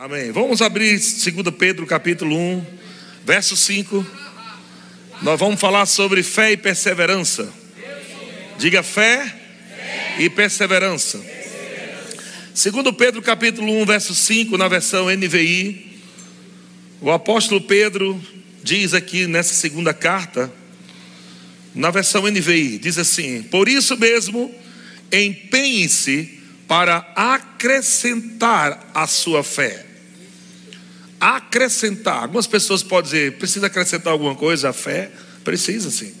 Amém. Vamos abrir 2 Pedro capítulo 1, verso 5. Nós vamos falar sobre fé e perseverança. Diga fé, e perseverança. 2 Pedro capítulo 1, verso 5, na versão NVI. O apóstolo Pedro diz aqui nessa segunda carta, na versão NVI, diz assim: Por isso mesmo, empenhe-se para acrescentar a sua fé acrescentar. Algumas pessoas podem dizer, precisa acrescentar alguma coisa à fé? Precisa sim.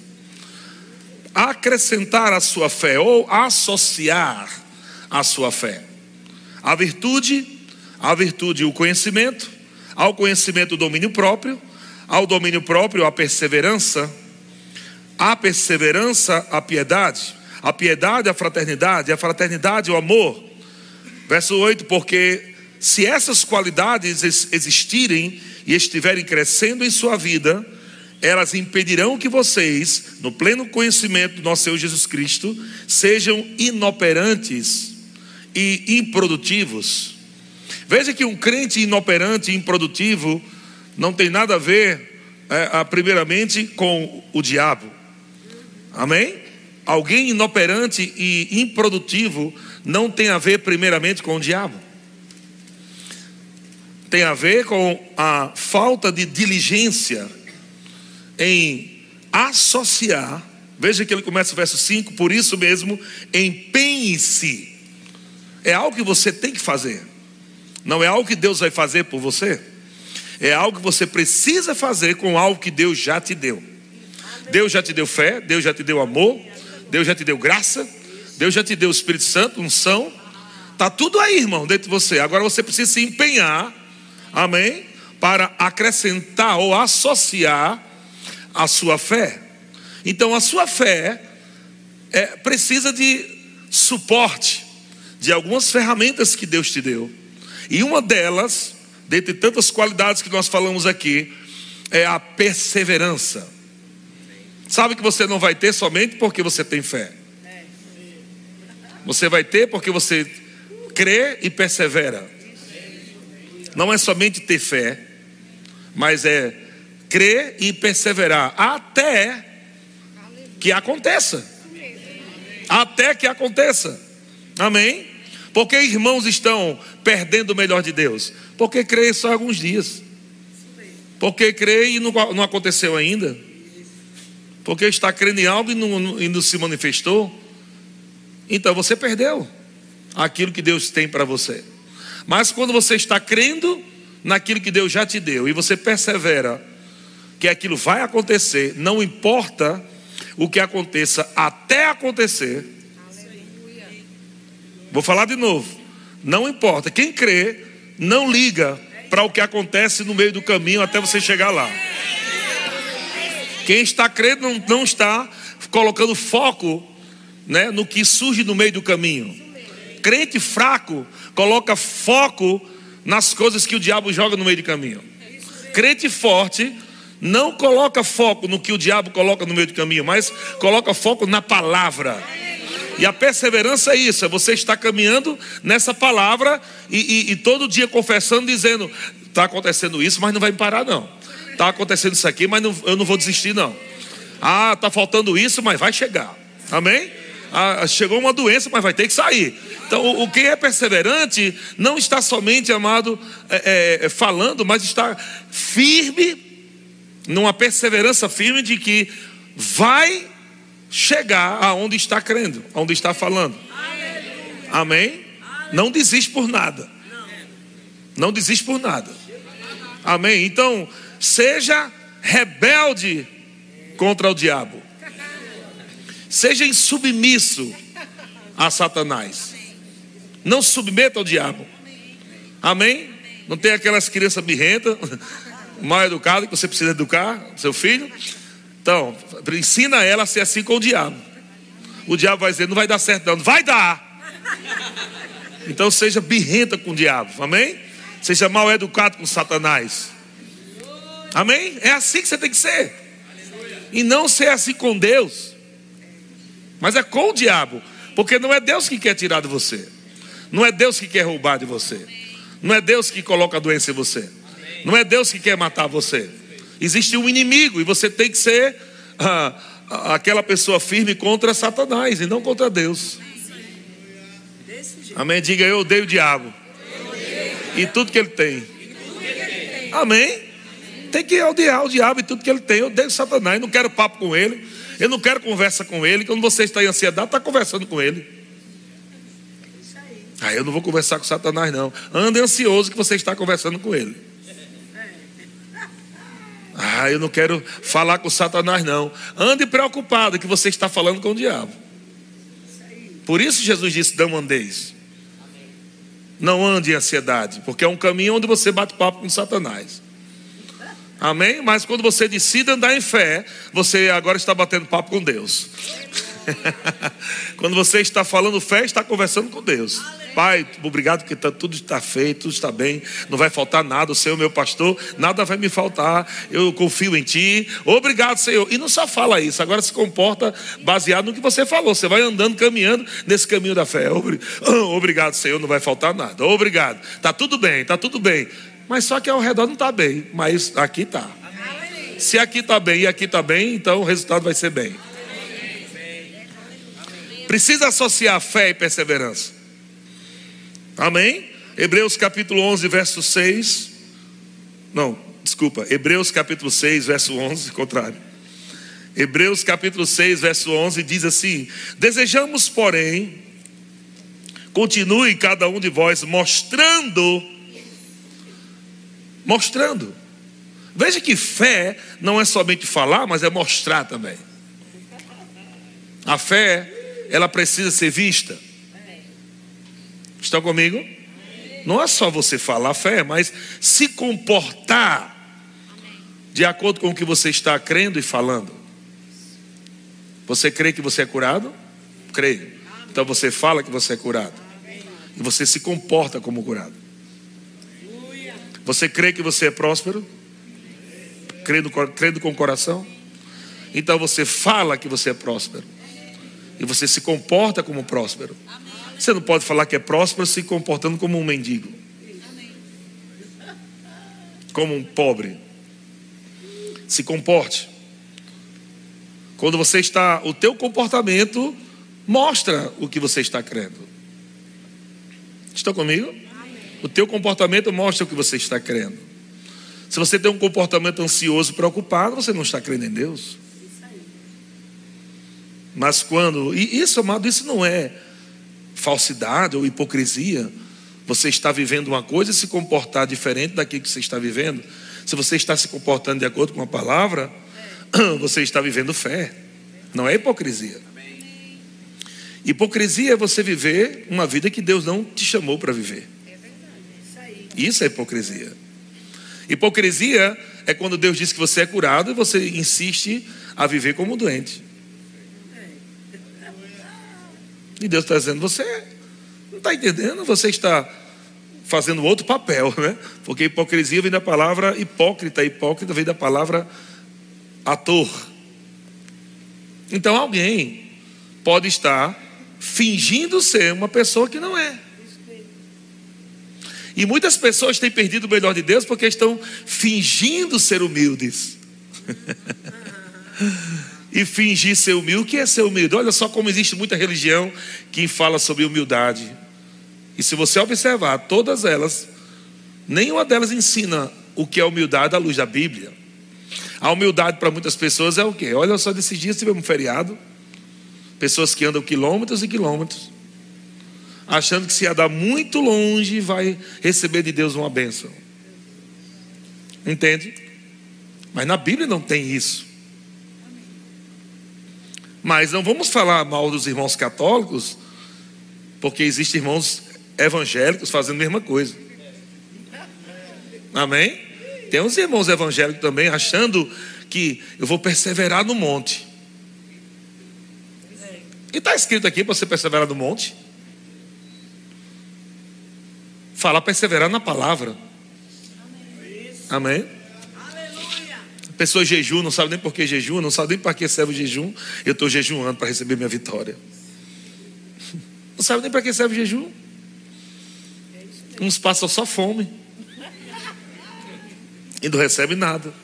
Acrescentar a sua fé ou associar a sua fé. A virtude, a virtude o conhecimento, ao conhecimento o domínio próprio, ao domínio próprio a perseverança, a perseverança a piedade, a piedade a fraternidade, a fraternidade o amor. Verso 8, porque se essas qualidades existirem e estiverem crescendo em sua vida, elas impedirão que vocês, no pleno conhecimento do nosso Senhor Jesus Cristo, sejam inoperantes e improdutivos. Veja que um crente inoperante e improdutivo não tem nada a ver, é, primeiramente, com o diabo. Amém? Alguém inoperante e improdutivo não tem a ver, primeiramente, com o diabo tem a ver com a falta de diligência em associar. Veja que ele começa o verso 5, por isso mesmo, empenhe-se. É algo que você tem que fazer. Não é algo que Deus vai fazer por você. É algo que você precisa fazer com algo que Deus já te deu. Deus já te deu fé, Deus já te deu amor, Deus já te deu graça, Deus já te deu o Espírito Santo, unção. Está tudo aí, irmão, dentro de você. Agora você precisa se empenhar amém? Para acrescentar ou associar a sua fé. Então a sua fé é, precisa de suporte, de algumas ferramentas que Deus te deu. E uma delas, dentre tantas qualidades que nós falamos aqui, é a perseverança. Sabe que você não vai ter somente porque você tem fé. Você vai ter porque você crê e persevera não é somente ter fé, mas é crer e perseverar até que aconteça. Até que aconteça. Amém? Porque irmãos estão perdendo o melhor de Deus? Porque creem só alguns dias. Porque creem e não, não aconteceu ainda. Porque está crendo em algo e não, e não se manifestou. Então você perdeu aquilo que Deus tem para você. Mas quando você está crendo naquilo que Deus já te deu e você persevera que aquilo vai acontecer, não importa o que aconteça até acontecer. Vou falar de novo. Não importa. Quem crê não liga para o que acontece no meio do caminho até você chegar lá. Quem está crendo não, não está colocando foco né, no que surge no meio do caminho. Crente fraco coloca foco nas coisas que o diabo joga no meio do caminho. Crente forte não coloca foco no que o diabo coloca no meio do caminho, mas coloca foco na palavra. E a perseverança é isso, é você estar caminhando nessa palavra e, e, e todo dia confessando, dizendo: está acontecendo isso, mas não vai me parar, não. Está acontecendo isso aqui, mas não, eu não vou desistir, não. Ah, está faltando isso, mas vai chegar. Amém? Ah, chegou uma doença, mas vai ter que sair. Então, o, o quem é perseverante não está somente, amado, é, é, falando, mas está firme, numa perseverança firme de que vai chegar aonde está crendo, aonde está falando. Amém? Não desiste por nada. Não desiste por nada. Amém? Então, seja rebelde contra o diabo. Seja insubmisso a Satanás. Não submeta ao diabo. Amém? Não tem aquelas crianças birrentas, mal educadas, que você precisa educar, seu filho. Então, ensina ela a ser assim com o diabo. O diabo vai dizer, não vai dar certo, não. Vai dar. Então seja birrenta com o diabo. Amém? Seja mal educado com Satanás. Amém? É assim que você tem que ser. E não ser assim com Deus. Mas é com o diabo. Porque não é Deus que quer tirar de você. Não é Deus que quer roubar de você. Não é Deus que coloca a doença em você. Não é Deus que quer matar você. Existe um inimigo e você tem que ser ah, aquela pessoa firme contra Satanás e não contra Deus. Amém? Diga eu odeio o diabo e tudo que ele tem. Amém? Tem que odiar o diabo e tudo que ele tem. Eu odeio Satanás, não quero papo com ele. Eu não quero conversa com ele. Quando você está em ansiedade, está conversando com ele. Ah, eu não vou conversar com Satanás, não. Ande ansioso que você está conversando com ele. Ah, eu não quero falar com Satanás, não. Ande preocupado que você está falando com o diabo. Por isso Jesus disse: não andeis. Não ande em ansiedade, porque é um caminho onde você bate papo com Satanás. Amém? Mas quando você decide andar em fé, você agora está batendo papo com Deus. quando você está falando fé, está conversando com Deus. Pai, obrigado porque tá, tudo está feito, tudo está bem, não vai faltar nada. O Senhor, meu pastor, nada vai me faltar. Eu confio em Ti. Obrigado, Senhor. E não só fala isso, agora se comporta baseado no que você falou. Você vai andando, caminhando nesse caminho da fé. Obrigado, Senhor, não vai faltar nada. Obrigado. Tá tudo bem, tá tudo bem. Mas só que ao redor não está bem, mas aqui está. Se aqui está bem e aqui está bem, então o resultado vai ser bem. Precisa associar fé e perseverança. Amém? Hebreus capítulo 11, verso 6. Não, desculpa. Hebreus capítulo 6, verso 11, contrário. Hebreus capítulo 6, verso 11 diz assim: Desejamos, porém, continue cada um de vós mostrando mostrando. Veja que fé não é somente falar, mas é mostrar também. A fé, ela precisa ser vista. Estão comigo? Não é só você falar fé, mas se comportar de acordo com o que você está crendo e falando. Você crê que você é curado? Crê. Então você fala que você é curado. E você se comporta como curado. Você crê que você é próspero? Crendo, crendo com o coração? Então você fala que você é próspero. E você se comporta como próspero. Você não pode falar que é próspero se comportando como um mendigo. Como um pobre. Se comporte. Quando você está, o teu comportamento mostra o que você está crendo. Estão comigo? O teu comportamento mostra o que você está crendo. Se você tem um comportamento ansioso, preocupado, você não está crendo em Deus. Mas quando, e isso, amado, isso não é falsidade ou hipocrisia. Você está vivendo uma coisa e se comportar diferente daquilo que você está vivendo. Se você está se comportando de acordo com a palavra, você está vivendo fé. Não é hipocrisia. Hipocrisia é você viver uma vida que Deus não te chamou para viver. Isso é hipocrisia. Hipocrisia é quando Deus diz que você é curado e você insiste a viver como doente. E Deus está dizendo: você não está entendendo, você está fazendo outro papel, né? Porque hipocrisia vem da palavra hipócrita, hipócrita vem da palavra ator. Então alguém pode estar fingindo ser uma pessoa que não é. E muitas pessoas têm perdido o melhor de Deus porque estão fingindo ser humildes. e fingir ser humilde. O que é ser humilde? Olha só como existe muita religião que fala sobre humildade. E se você observar, todas elas, nenhuma delas ensina o que é humildade à luz da Bíblia. A humildade para muitas pessoas é o quê? Olha só, desses dias tivemos um feriado. Pessoas que andam quilômetros e quilômetros achando que se ia dar muito longe vai receber de Deus uma bênção. Entende? Mas na Bíblia não tem isso. Mas não vamos falar mal dos irmãos católicos, porque existem irmãos evangélicos fazendo a mesma coisa. Amém? Tem uns irmãos evangélicos também achando que eu vou perseverar no monte. E está escrito aqui para você perseverar no monte? Falar perseverar na palavra. Amém? A pessoa jejum, não sabe nem por que jejum, não sabe nem para que serve o jejum. Eu estou jejuando para receber minha vitória. Não sabe nem para que serve o jejum. Uns passam só fome. E não recebem nada.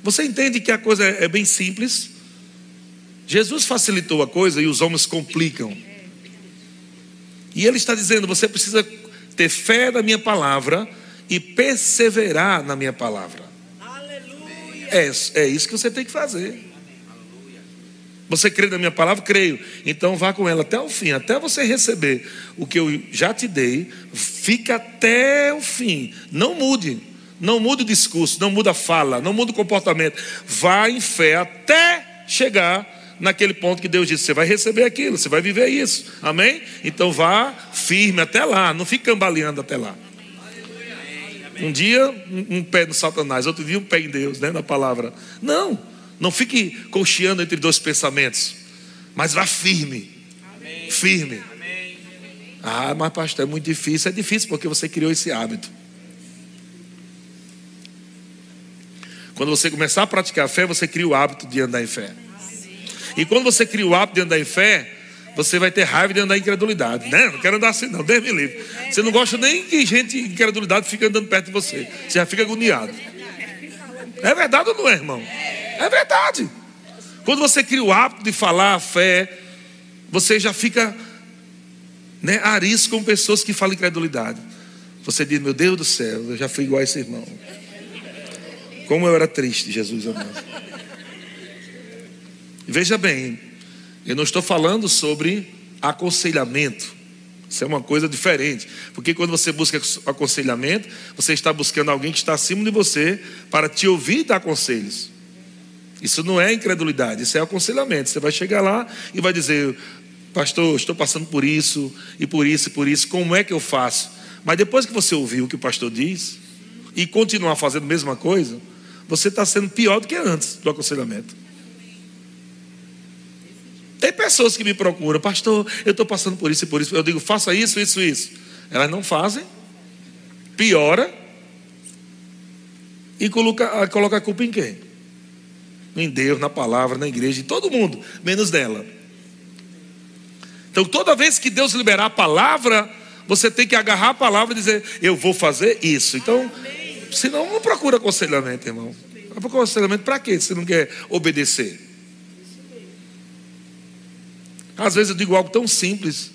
Você entende que a coisa é bem simples? Jesus facilitou a coisa e os homens complicam. E ele está dizendo: você precisa ter fé na minha palavra e perseverar na minha palavra. É, é isso que você tem que fazer. Você crê na minha palavra? Creio. Então vá com ela até o fim, até você receber o que eu já te dei. Fica até o fim. Não mude. Não mude o discurso, não muda a fala, não muda o comportamento. Vá em fé até chegar naquele ponto que Deus disse: você vai receber aquilo, você vai viver isso. Amém? Então vá firme até lá, não fique cambaleando até lá. Um dia um, pé no Satanás, outro dia um pé em Deus, né, na palavra. Não. Não fique cocheando entre dois pensamentos, mas vá firme. Amém. Firme. Amém. Ah, mas pastor, é muito difícil. É difícil porque você criou esse hábito. Quando você começar a praticar a fé, você cria o hábito de andar em fé. E quando você cria o hábito de andar em fé, você vai ter raiva de andar em incredulidade. Né? Não quero andar assim, não. Deus me livre. Você não gosta nem que gente em incredulidade fique andando perto de você. Você já fica agoniado. É verdade ou não é, irmão? É verdade. Quando você cria o hábito de falar a fé, você já fica né, arisco com pessoas que falam incredulidade. Você diz, meu Deus do céu, eu já fui igual a esse irmão. Como eu era triste, Jesus amado. Veja bem, eu não estou falando sobre aconselhamento. Isso é uma coisa diferente. Porque quando você busca aconselhamento, você está buscando alguém que está acima de você para te ouvir e dar conselhos. Isso não é incredulidade, isso é aconselhamento. Você vai chegar lá e vai dizer: Pastor, estou passando por isso, e por isso, e por isso, como é que eu faço? Mas depois que você ouviu o que o pastor diz, e continuar fazendo a mesma coisa, você está sendo pior do que antes do aconselhamento. Tem pessoas que me procuram, pastor, eu estou passando por isso e por isso. Eu digo, faça isso, isso, isso. Elas não fazem, piora e coloca, coloca a culpa em quem? em Deus, na palavra, na igreja, em todo mundo, menos dela. Então, toda vez que Deus liberar a palavra, você tem que agarrar a palavra e dizer: Eu vou fazer isso. Então, senão, não procura aconselhamento, irmão. Procura aconselhamento para quê? Se não quer obedecer. Às vezes eu digo algo tão simples.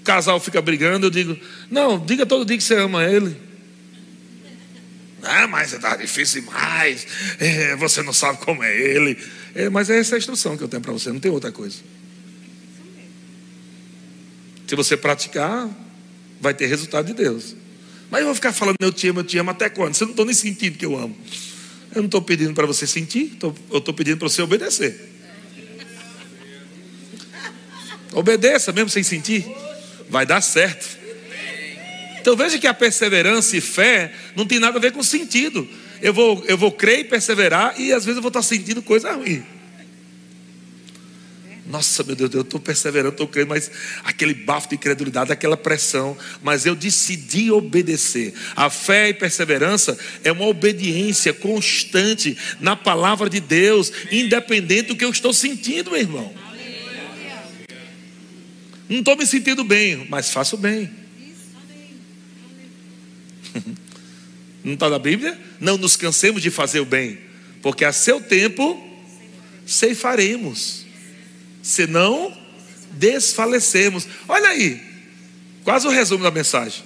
O casal fica brigando, eu digo: Não, diga todo dia que você ama ele. Ah, mas está difícil demais. É, você não sabe como é ele. É, mas é essa a instrução que eu tenho para você, não tem outra coisa. Se você praticar, vai ter resultado de Deus. Mas eu vou ficar falando, eu te amo, eu te amo até quando? Você não está nem sentindo que eu amo. Eu não estou pedindo para você sentir, eu estou pedindo para você obedecer. Obedeça mesmo sem sentir, vai dar certo. Então veja que a perseverança e fé não tem nada a ver com sentido. Eu vou, eu vou crer e perseverar e às vezes eu vou estar sentindo coisa ruim. Nossa, meu Deus, eu estou perseverando, estou crendo, mas aquele bafo de incredulidade, aquela pressão, mas eu decidi obedecer. A fé e perseverança é uma obediência constante na palavra de Deus, independente do que eu estou sentindo, meu irmão. Não estou me sentindo bem, mas faço bem. Não está na Bíblia? Não nos cansemos de fazer o bem, porque a seu tempo ceifaremos, senão desfalecemos. Olha aí, quase o resumo da mensagem.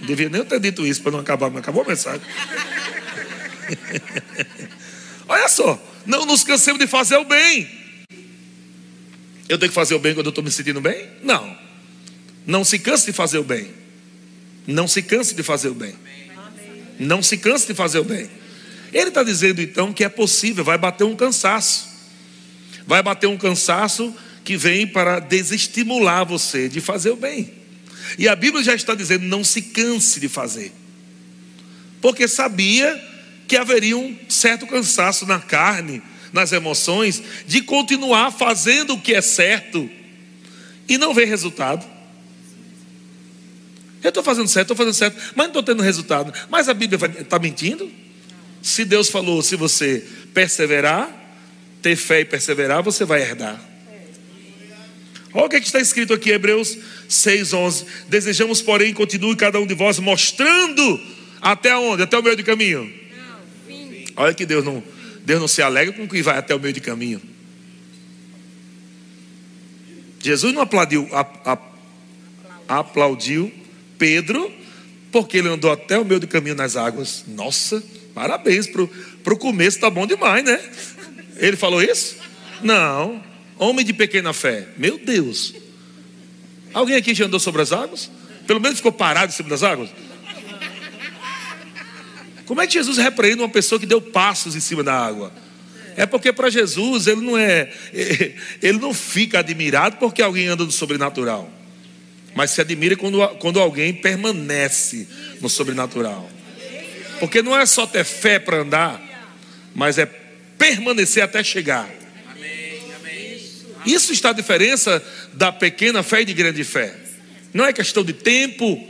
Não devia nem ter dito isso para não acabar, mas acabou a mensagem. Olha só, não nos cansemos de fazer o bem. Eu tenho que fazer o bem quando eu estou me sentindo bem? Não. Não se canse de fazer o bem. Não se canse de fazer o bem. Não se canse de fazer o bem. Ele está dizendo então que é possível, vai bater um cansaço. Vai bater um cansaço que vem para desestimular você de fazer o bem. E a Bíblia já está dizendo: não se canse de fazer. Porque sabia que haveria um certo cansaço na carne, nas emoções, de continuar fazendo o que é certo e não ver resultado. Eu estou fazendo certo, estou fazendo certo, mas não estou tendo resultado. Mas a Bíblia está mentindo? Se Deus falou, se você perseverar, ter fé e perseverar, você vai herdar. Olha o que, é que está escrito aqui, Hebreus 6,11. Desejamos, porém, continue cada um de vós mostrando até onde? Até o meio de caminho. Olha que Deus não, Deus não se alegra com que vai até o meio de caminho. Jesus não aplaudiu, a, a, aplaudiu Pedro porque ele andou até o meio de caminho nas águas. Nossa, parabéns para o começo, tá bom demais, né? Ele falou isso? Não. Homem de pequena fé. Meu Deus. Alguém aqui já andou sobre as águas? Pelo menos ficou parado em cima das águas? Como é que Jesus repreende uma pessoa que deu passos em cima da água? É porque para Jesus ele não é, ele não fica admirado porque alguém anda no sobrenatural, mas se admira quando, quando alguém permanece no sobrenatural. Porque não é só ter fé para andar, mas é permanecer até chegar. Isso está a diferença da pequena fé e de grande fé. Não é questão de tempo,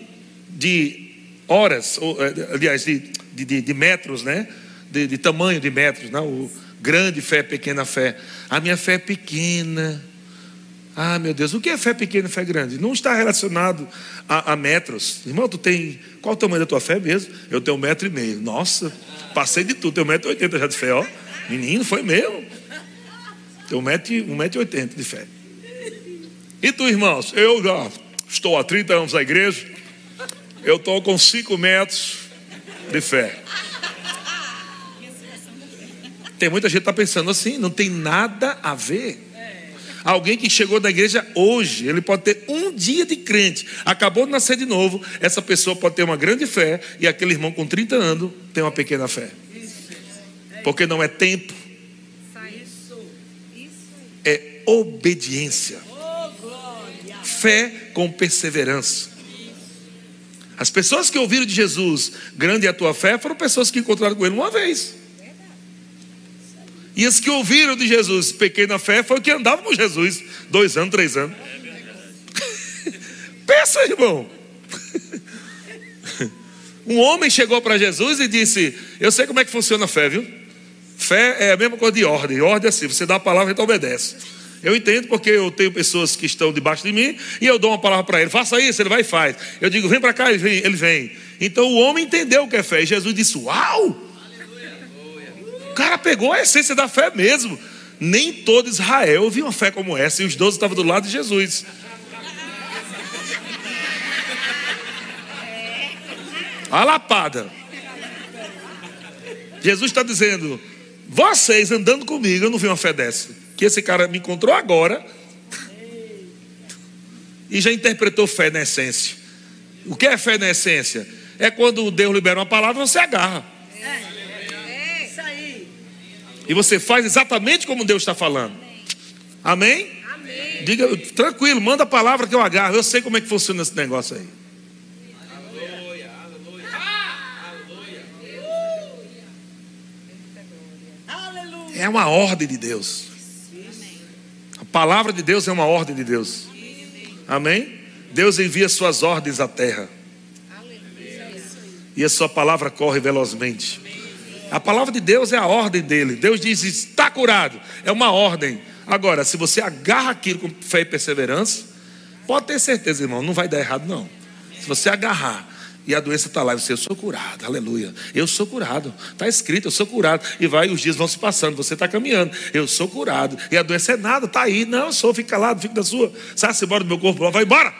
de horas, ou, eh, aliás, de, de, de metros, né? De, de, tamanho de metros, não? O grande fé, pequena fé. A minha fé é pequena. Ah, meu Deus, o que é fé pequena e fé grande? Não está relacionado a, a, metros. Irmão, tu tem. Qual o tamanho da tua fé mesmo? Eu tenho um metro e meio. Nossa, passei de tudo, tenho um metro e oitenta já de fé, ó. Menino, foi mesmo. Tenho um metro, um metro e oitenta de fé. E tu, irmãos? Eu já estou há 30 anos na igreja. Eu estou com 5 metros de fé. Tem muita gente que está pensando assim, não tem nada a ver. Alguém que chegou da igreja hoje, ele pode ter um dia de crente, acabou de nascer de novo, essa pessoa pode ter uma grande fé, e aquele irmão com 30 anos tem uma pequena fé. Porque não é tempo, é obediência, fé com perseverança. As pessoas que ouviram de Jesus, grande é a tua fé, foram pessoas que encontraram com ele uma vez. E as que ouviram de Jesus, pequena fé, foi o que andava com Jesus, dois anos, três anos. Pensa, irmão. Um homem chegou para Jesus e disse: Eu sei como é que funciona a fé, viu? Fé é a mesma coisa de ordem. Ordem é assim: você dá a palavra então obedece. Eu entendo porque eu tenho pessoas que estão debaixo de mim e eu dou uma palavra para ele, faça isso, ele vai e faz. Eu digo, vem para cá, ele vem, ele vem. Então o homem entendeu o que é fé. E Jesus disse: Uau! O cara pegou a essência da fé mesmo. Nem todo Israel viu uma fé como essa, e os doze estavam do lado de Jesus. A lapada. Jesus está dizendo: vocês andando comigo, eu não vi uma fé dessa que esse cara me encontrou agora e já interpretou fé na essência. O que é fé na essência? É quando Deus libera uma palavra, você agarra. É, isso aí. E você faz exatamente como Deus está falando. Amém? Amém? Diga, tranquilo, manda a palavra que eu agarro. Eu sei como é que funciona esse negócio aí. É uma ordem de Deus palavra de Deus é uma ordem de Deus. Amém? Deus envia suas ordens à terra. E a sua palavra corre velozmente. A palavra de Deus é a ordem dele. Deus diz: está curado. É uma ordem. Agora, se você agarra aquilo com fé e perseverança, pode ter certeza, irmão, não vai dar errado, não. Se você agarrar e a doença está lá, você, eu sou curado, aleluia. Eu sou curado, está escrito, eu sou curado. E vai, os dias vão se passando, você está caminhando, eu sou curado. E a doença é nada, está aí, não, eu sou, fica calado, fica da sua. Sai-se embora do meu corpo, vai embora.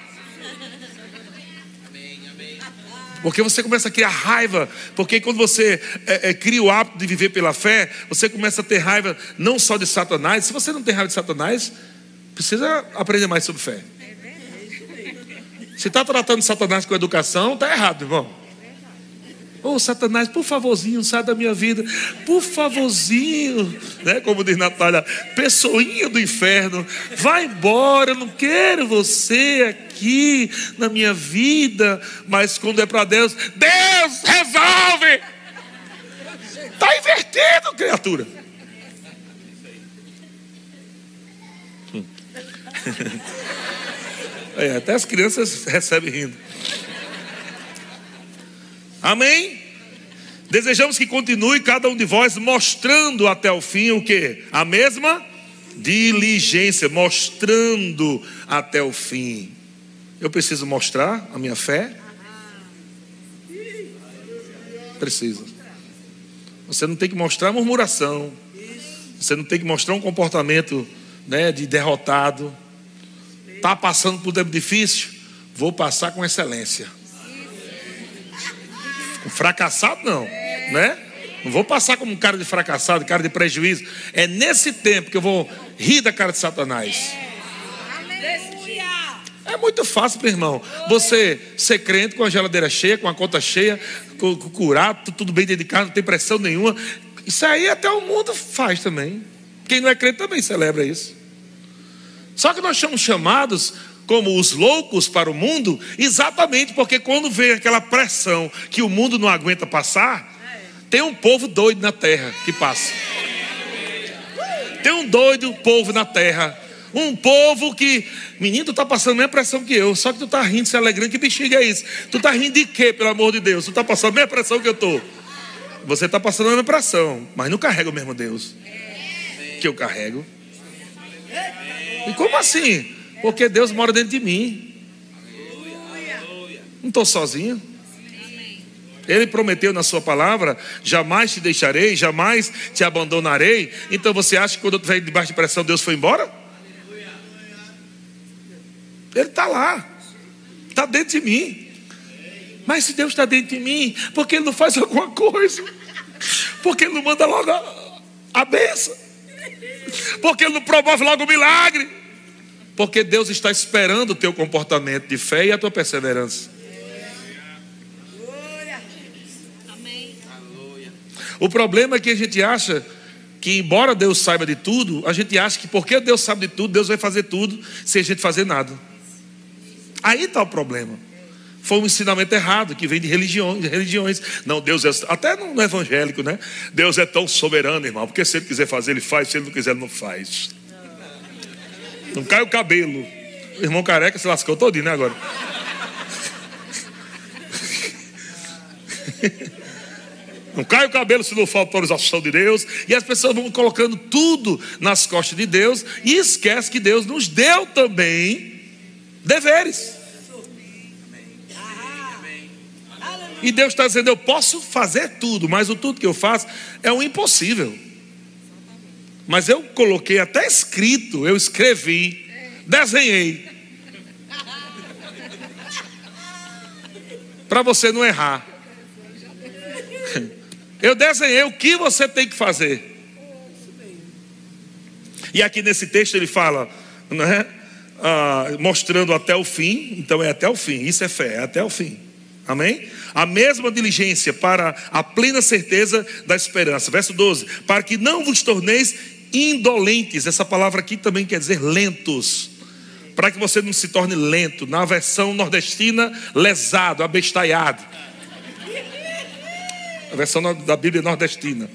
Porque você começa a criar raiva, porque quando você é, é, cria o hábito de viver pela fé, você começa a ter raiva não só de Satanás. Se você não tem raiva de Satanás, precisa aprender mais sobre fé. Se está tratando Satanás com educação, está errado, irmão. Ô oh, Satanás, por favorzinho, sai da minha vida. Por favorzinho, né? Como diz Natália, pessoinha do inferno, vai embora, eu não quero você aqui na minha vida. Mas quando é para Deus, Deus resolve. Está invertido, criatura. É, até as crianças recebem rindo. Amém? Desejamos que continue cada um de vós mostrando até o fim o que? A mesma Diligência, mostrando até o fim. Eu preciso mostrar a minha fé? Preciso. Você não tem que mostrar murmuração. Você não tem que mostrar um comportamento né, de derrotado. Está passando por um tempo difícil? Vou passar com excelência. Fracassado, não. Né? Não vou passar como um cara de fracassado, cara de prejuízo. É nesse tempo que eu vou rir da cara de Satanás. É muito fácil, meu irmão. Você ser crente com a geladeira cheia, com a conta cheia, com, com curado, tudo bem dedicado, não tem pressão nenhuma. Isso aí até o mundo faz também. Quem não é crente também celebra isso. Só que nós somos chamados como os loucos para o mundo, exatamente porque quando vem aquela pressão que o mundo não aguenta passar, tem um povo doido na terra que passa. Tem um doido povo na terra. Um povo que, menino, tu tá passando a mesma pressão que eu, só que tu tá rindo, se alegrando, que bexiga é isso? Tu tá rindo de quê, pelo amor de Deus? Tu tá passando a mesma pressão que eu tô. Você tá passando a mesma pressão, mas não carrega o mesmo Deus que eu carrego. E como assim? Porque Deus mora dentro de mim. Não estou sozinho. Ele prometeu na sua palavra: jamais te deixarei, jamais te abandonarei. Então você acha que quando eu estiver debaixo de pressão, Deus foi embora? Ele está lá, está dentro de mim. Mas se Deus está dentro de mim, por que Ele não faz alguma coisa? Por que Ele não manda logo a, a benção? Por que Ele não promove logo o milagre? Porque Deus está esperando o teu comportamento de fé e a tua perseverança. O problema é que a gente acha que, embora Deus saiba de tudo, a gente acha que porque Deus sabe de tudo, Deus vai fazer tudo sem a gente fazer nada. Aí está o problema. Foi um ensinamento errado que vem de religiões, religiões. Não, Deus é até no evangélico, né? Deus é tão soberano, irmão, porque se ele quiser fazer, ele faz, se ele não quiser, ele não faz. Não cai o cabelo. O irmão careca se lascou todinho, né, agora? Não cai o cabelo se não for autorização de Deus. E as pessoas vão colocando tudo nas costas de Deus e esquece que Deus nos deu também deveres. E Deus está dizendo: Eu posso fazer tudo, mas o tudo que eu faço é o impossível. Mas eu coloquei até escrito, eu escrevi, desenhei. Para você não errar. Eu desenhei o que você tem que fazer. E aqui nesse texto ele fala, né, ah, mostrando até o fim, então é até o fim, isso é fé, é até o fim. Amém? A mesma diligência para a plena certeza da esperança. Verso 12: Para que não vos torneis indolentes, essa palavra aqui também quer dizer lentos. Para que você não se torne lento, na versão nordestina, lesado, abestalhado a versão da Bíblia nordestina.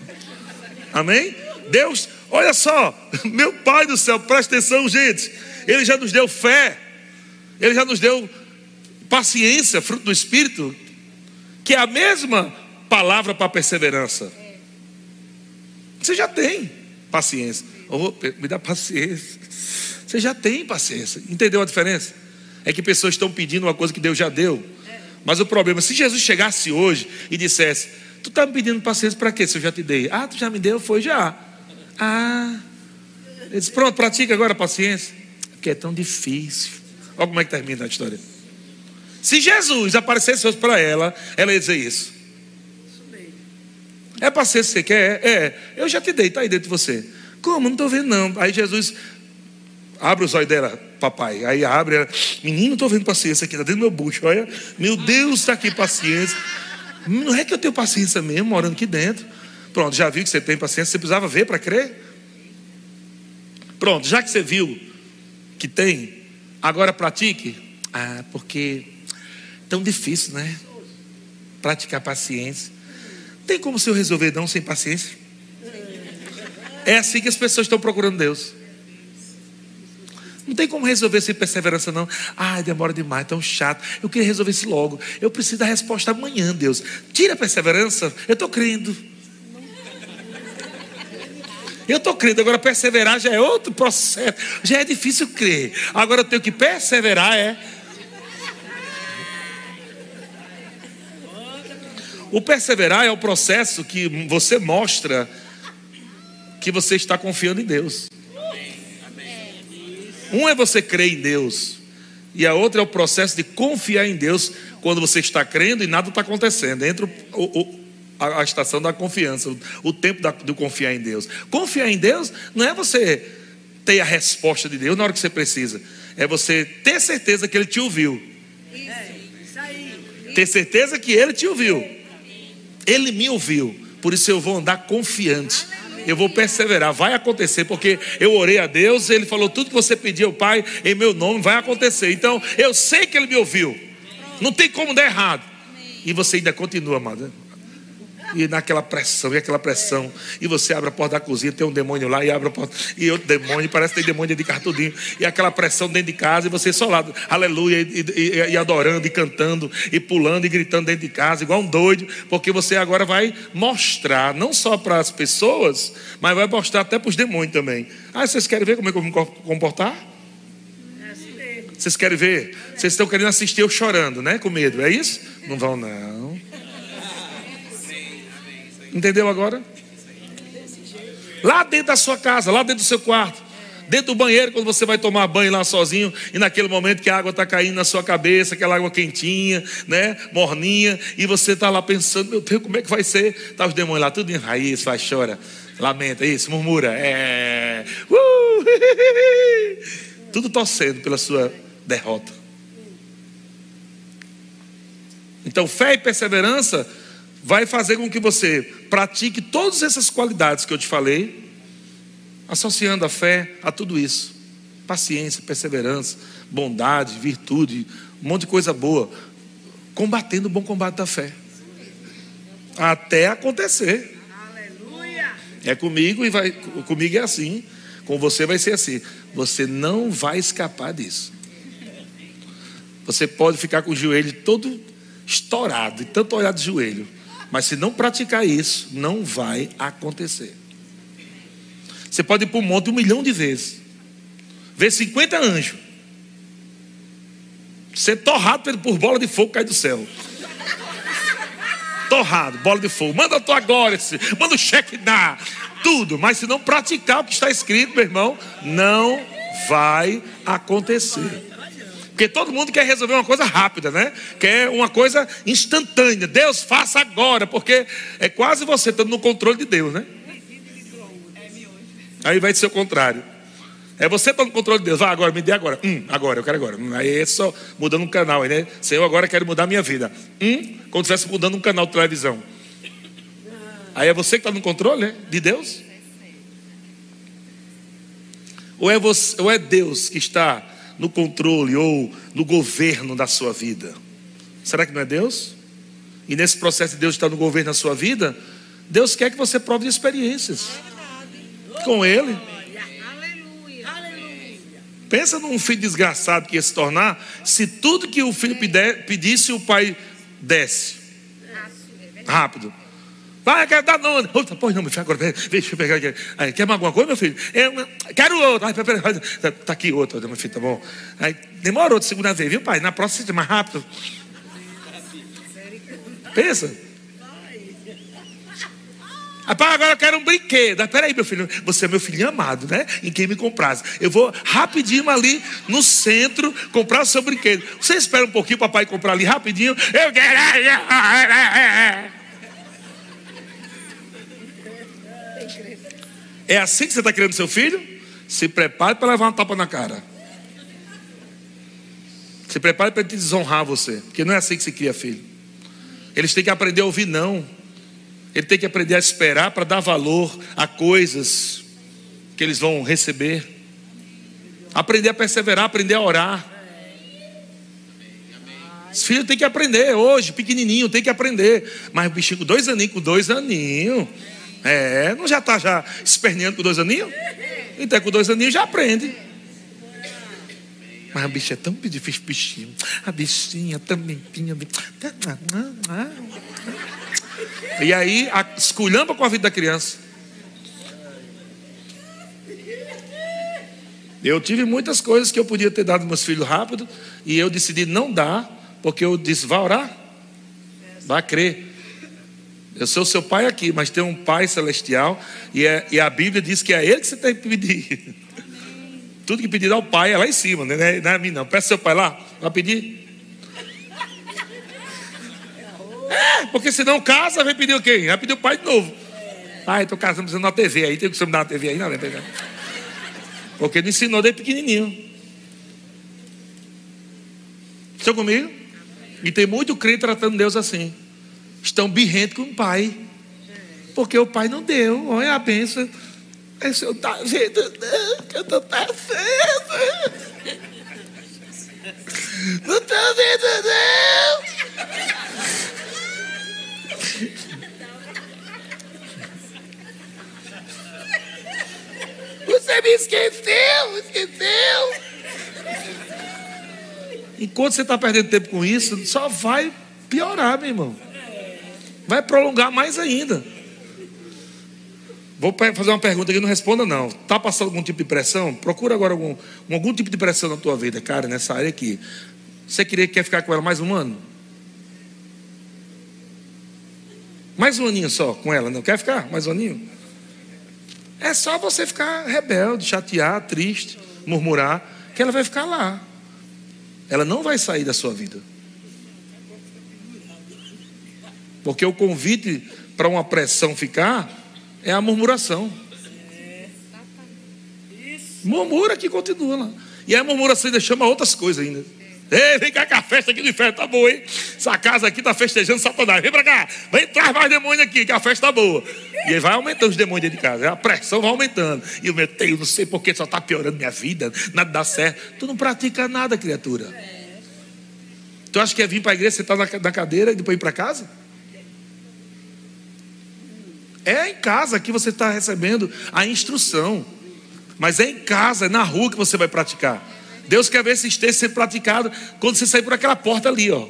Amém? Deus, olha só, meu Pai do céu, presta atenção, gente. Ele já nos deu fé, Ele já nos deu paciência, fruto do Espírito, que é a mesma palavra para perseverança. Você já tem paciência. Oh, me dá paciência. Você já tem paciência. Entendeu a diferença? É que pessoas estão pedindo uma coisa que Deus já deu. Mas o problema, se Jesus chegasse hoje e dissesse: Tu está me pedindo paciência para quê se eu já te dei? Ah, tu já me deu? Foi já. Ah. Ele disse: Pronto, pratica agora a paciência. Porque é tão difícil. Olha como é que termina a história. Se Jesus aparecesse hoje para ela, ela ia dizer isso. É paciência que você quer? É, é. Eu já te dei, está aí dentro de você. Como? Não estou vendo, não. Aí Jesus abre os olhos dela, papai. Aí abre, ela, menino, estou vendo paciência aqui, está dentro do meu bucho. Olha, meu Deus, está aqui paciência. Não é que eu tenho paciência mesmo, morando aqui dentro. Pronto, já viu que você tem paciência, você precisava ver para crer? Pronto, já que você viu que tem, agora pratique. Ah, porque tão difícil, né? Praticar paciência. Tem como se eu resolver não sem paciência? É assim que as pessoas estão procurando Deus. Não tem como resolver sem perseverança, não. Ai, demora demais, tão chato. Eu queria resolver isso logo. Eu preciso da resposta amanhã, Deus. Tira a perseverança. Eu estou crendo. Eu estou crendo, agora perseverar já é outro processo. Já é difícil crer. Agora eu tenho que perseverar, é. O perseverar é o processo que você mostra que você está confiando em Deus. Um é você crer em Deus, e a outra é o processo de confiar em Deus quando você está crendo e nada está acontecendo. Entra o, o, a, a, estação da confiança, o, o tempo da, de confiar em Deus. Confiar em Deus não é você ter a resposta de Deus na hora que você precisa, é você ter certeza que Ele te ouviu. Ter certeza que Ele te ouviu. Ele me ouviu, por isso eu vou andar confiante. Eu vou perseverar, vai acontecer, porque eu orei a Deus, Ele falou: tudo que você pediu, Pai, em meu nome, vai acontecer. Então, eu sei que Ele me ouviu, não tem como dar errado. E você ainda continua, amada e naquela pressão, e aquela pressão, e você abre a porta da cozinha, tem um demônio lá, e abre a porta, e outro demônio, parece que tem demônio de cartudinho, e aquela pressão dentro de casa, e você só lá, aleluia, e, e, e, adorando, e cantando, e pulando, e gritando dentro de casa, igual um doido, porque você agora vai mostrar, não só para as pessoas, mas vai mostrar até para os demônios também. Ah, vocês querem ver como é que eu vou me comportar? Vocês querem ver? Vocês estão querendo assistir eu chorando, né? Com medo, é isso? Não vão, não. Entendeu agora? Lá dentro da sua casa, lá dentro do seu quarto, dentro do banheiro, quando você vai tomar banho lá sozinho, e naquele momento que a água está caindo na sua cabeça, aquela água quentinha, né, morninha, e você está lá pensando, meu Deus, como é que vai ser? Tá os demônios lá, tudo em raiz, faz, chora, lamenta, isso, murmura, é, uh, tudo torcendo pela sua derrota. Então, fé e perseverança vai fazer com que você pratique todas essas qualidades que eu te falei, associando a fé a tudo isso: paciência, perseverança, bondade, virtude, um monte de coisa boa, combatendo o bom combate da fé, até acontecer. Aleluia. É comigo e vai comigo é assim, com você vai ser assim. Você não vai escapar disso. Você pode ficar com o joelho todo estourado, e tanto olhar de joelho. Mas se não praticar isso, não vai acontecer. Você pode ir para o monte um milhão de vezes, ver 50 anjos, ser torrado por bola de fogo cair do céu. Torrado, bola de fogo. Manda a tua glória, manda o cheque dar, tudo. Mas se não praticar o que está escrito, meu irmão, não vai acontecer. Porque todo mundo quer resolver uma coisa rápida, né? Quer uma coisa instantânea. Deus, faça agora, porque é quase você estando no controle de Deus, né? Aí vai ser o contrário. É você estando no controle de Deus. Vai agora, me dê agora. Hum, agora, eu quero agora. Aí é só mudando um canal, né? Senhor, agora quero mudar a minha vida. Hum, como se estivesse mudando um canal de televisão. Aí é você que está no controle né? de Deus? Ou é, você, ou é Deus que está no controle ou no governo da sua vida. Será que não é Deus? E nesse processo de Deus estar no governo da sua vida, Deus quer que você prove experiências com Ele. Pensa num filho desgraçado que ia se tornar, se tudo que o filho pedisse, o pai desse. Rápido. Vai, quero dar não. Outra, pois não, meu filho, agora, deixa eu pegar aqui. Aí, quer alguma coisa, meu filho? Eu, quero outro. Ai, pera, pera, tá, aqui outro, meu filho, tá bom. Aí, demorou de segunda vez, viu, pai? Na próxima você mais rápido. Pensa. Pai, agora eu quero um brinquedo. Ah, peraí, meu filho, você é meu filhinho amado, né? Em quem me comprasse. Eu vou rapidinho ali no centro comprar o seu brinquedo. Você espera um pouquinho, papai comprar ali rapidinho. Eu quero. É assim que você está criando seu filho? Se prepare para levar uma tapa na cara. Se prepare para ele desonrar você. Porque não é assim que se cria filho. Eles têm que aprender a ouvir não. Ele tem que aprender a esperar para dar valor a coisas que eles vão receber. Aprender a perseverar, aprender a orar. Os filhos têm que aprender hoje, pequenininho, tem que aprender. Mas o bichinho com dois aninhos, com dois aninhos. É, não já está já esperneando com dois aninhos? Então com dois aninhos já aprende. Mas a bicha é tão difícil, bichinho. A bichinha também tinha. E aí, esculhamba com a vida da criança. Eu tive muitas coisas que eu podia ter dado meus filhos rápido e eu decidi não dar, porque eu disse: vai orar? Vai crer. Eu sou seu pai aqui, mas tem um pai celestial e, é, e a Bíblia diz que é ele que você tem que pedir. Tudo que pedir ao pai é lá em cima, né? não é a mim não. Peça seu pai lá, vai pedir. É, porque senão casa, vai pedir o quê? Vai pedir o pai de novo. Ah, estou casando, precisando de uma TV aí, tem que você me dar uma TV aí, não, né? Porque ele ensinou desde pequenininho. Estão comigo? E tem muito crente tratando Deus assim. Estão birrento com o pai. Porque o pai não deu. Olha a bênção. Esse eu tá vendo, não, que eu estou passando. Não estou vendo, não. Você me esqueceu, esqueceu. Enquanto você está perdendo tempo com isso, só vai piorar, meu irmão. Vai prolongar mais ainda. Vou fazer uma pergunta aqui, não responda não. Está passando algum tipo de pressão? Procura agora algum, algum tipo de pressão na tua vida, cara, nessa área aqui. Você queria quer ficar com ela mais um ano? Mais um aninho só com ela, não quer ficar? Mais um aninho? É só você ficar rebelde, chatear, triste, murmurar, que ela vai ficar lá. Ela não vai sair da sua vida. Porque o convite para uma pressão ficar é a murmuração. Murmura que continua lá. E a murmuração ainda chama outras coisas ainda. Ei, vem cá que a festa aqui do inferno tá boa, hein? Essa casa aqui tá festejando Satanás. Vem pra cá, vem, traz mais demônio aqui, que a festa tá boa. E aí vai aumentando os demônios dentro de casa, a pressão vai aumentando. E o meu Deus, não sei porque só tá piorando minha vida, nada dá certo. Tu não pratica nada, criatura. Tu acha que é vir para a igreja, sentar na, na cadeira e depois ir para casa? É em casa que você está recebendo a instrução. Mas é em casa, é na rua que você vai praticar. Deus quer ver esse texto ser praticado quando você sair por aquela porta ali, ó.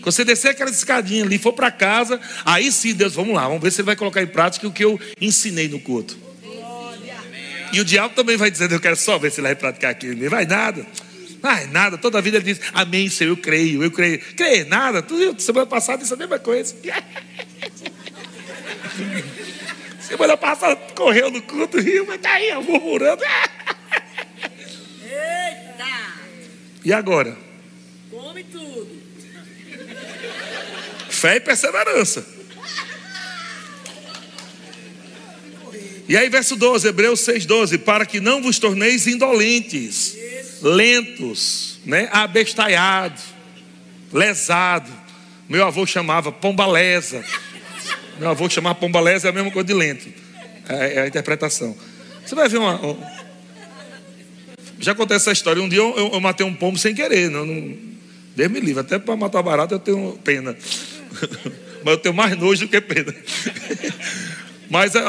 Quando você descer aquela escadinha ali, for para casa, aí sim, Deus, vamos lá, vamos ver se ele vai colocar em prática o que eu ensinei no culto. E o diabo também vai dizendo, eu quero só ver se ele vai praticar aquilo. Não vai nada. Ai, nada, toda a vida ele diz, amém, Senhor, eu creio, eu creio. Creio, nada, tudo semana passada disse a mesma coisa. semana passada correu no culto, riu, mas tá aí, murmurando. E agora? Come tudo. Fé e perseverança. E aí, verso 12, Hebreus 6,12: Para que não vos torneis indolentes, lentos, né? abestalhados, lesado. Meu avô chamava pombalesa. Meu avô chamava pombalesa é a mesma coisa de lento. É, é a interpretação. Você vai ver uma, já acontece essa história. Um dia eu, eu, eu matei um pombo sem querer. Não, não, Deus me livre. Até para matar barato eu tenho pena. Mas eu tenho mais nojo do que pena. Mas a,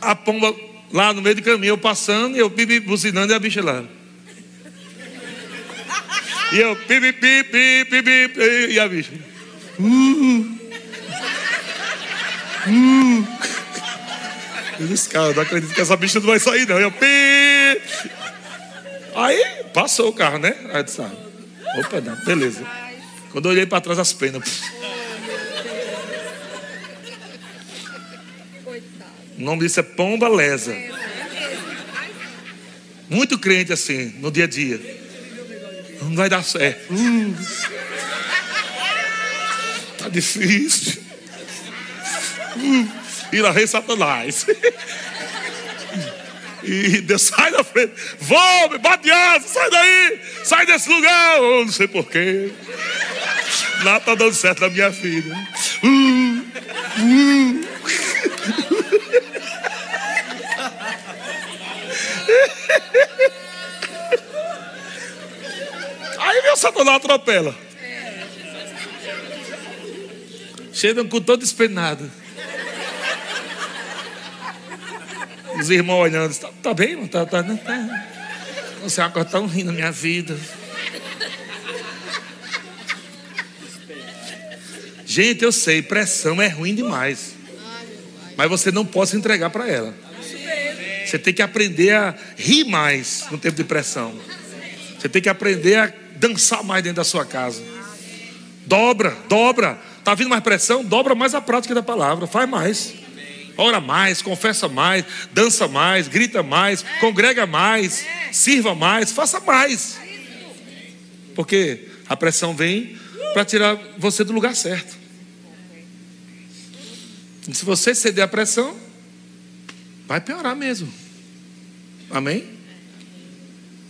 a, a, pomba lá no meio do caminho, eu passando, e eu pipi buzinando e a bicha lá. E eu pipi, pipi, pipi, e a bicha. Uh, uh. Eu disse, cara, eu não acredito que essa bicha não vai sair, não. Eu, pi. Aí passou o carro, né? Aí eu disse, ah, opa, não, beleza. Quando eu olhei para trás, as penas. O nome disso é pomba lesa. Muito crente assim, no dia a dia. Não vai dar certo. Uh, tá difícil. E lá vem Satanás. E Deus sai da frente, vou, bate asa, sai daí, sai desse lugar. Não sei porquê. Nada está dando certo na minha vida. Uh, uh. Aí meu Satanás atropela. Chega com todo despenado. Os irmãos olhando, tá, tá bem, não tá, tá, não tá. Você é tão ruim na minha vida. Gente, eu sei, pressão é ruim demais. Mas você não pode se entregar para ela. Você tem que aprender a rir mais no tempo de pressão. Você tem que aprender a dançar mais dentro da sua casa. Dobra, dobra. Está vindo mais pressão? Dobra mais a prática da palavra. Faz mais. Ora mais, confessa mais, dança mais, grita mais, congrega mais, sirva mais, faça mais. Porque a pressão vem para tirar você do lugar certo. E se você ceder à pressão, vai piorar mesmo. Amém?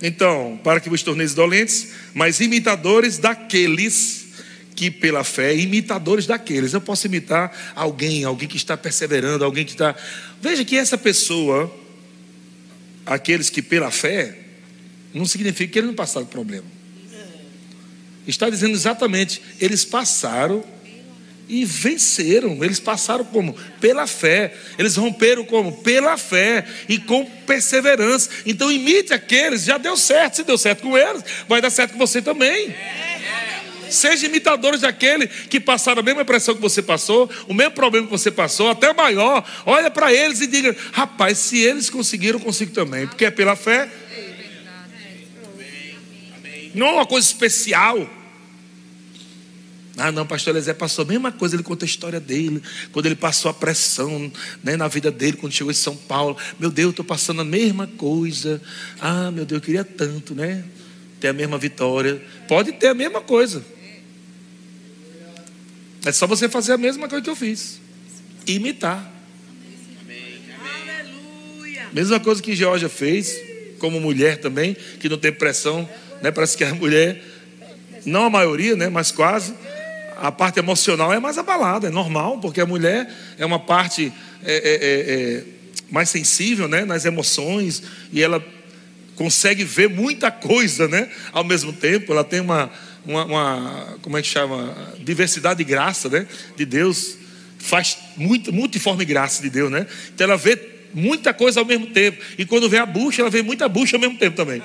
Então, para que vos torneis dolentes, mas imitadores daqueles que pela fé, imitadores daqueles. Eu posso imitar alguém, alguém que está perseverando, alguém que está. Veja que essa pessoa, aqueles que pela fé, não significa que eles não passaram problema. Está dizendo exatamente, eles passaram e venceram. Eles passaram como? Pela fé. Eles romperam como? Pela fé e com perseverança. Então imite aqueles, já deu certo. Se deu certo com eles, vai dar certo com você também. Seja imitadores daquele que passaram a mesma pressão que você passou, o mesmo problema que você passou, até maior. Olha para eles e diga: rapaz, se eles conseguiram, eu consigo também. Porque é pela fé. Não é uma coisa especial. Ah, não, pastor Eliezer passou a mesma coisa, ele conta a história dele, quando ele passou a pressão né, na vida dele, quando chegou em São Paulo. Meu Deus, eu estou passando a mesma coisa. Ah, meu Deus, eu queria tanto, né? Ter a mesma vitória. Pode ter a mesma coisa. É só você fazer a mesma coisa que eu fiz. Imitar. Aleluia. Mesma coisa que Georgia fez, como mulher também, que não tem pressão, né? Parece que a mulher, não a maioria, né? Mas quase. A parte emocional é mais abalada, é normal, porque a mulher é uma parte é, é, é, é mais sensível, né? Nas emoções e ela consegue ver muita coisa, né? Ao mesmo tempo, ela tem uma uma, uma, como é que chama? Diversidade de graça, né? De Deus. Faz muito, multiforme graça de Deus, né? Então ela vê muita coisa ao mesmo tempo. E quando vê a bucha, ela vê muita bucha ao mesmo tempo também.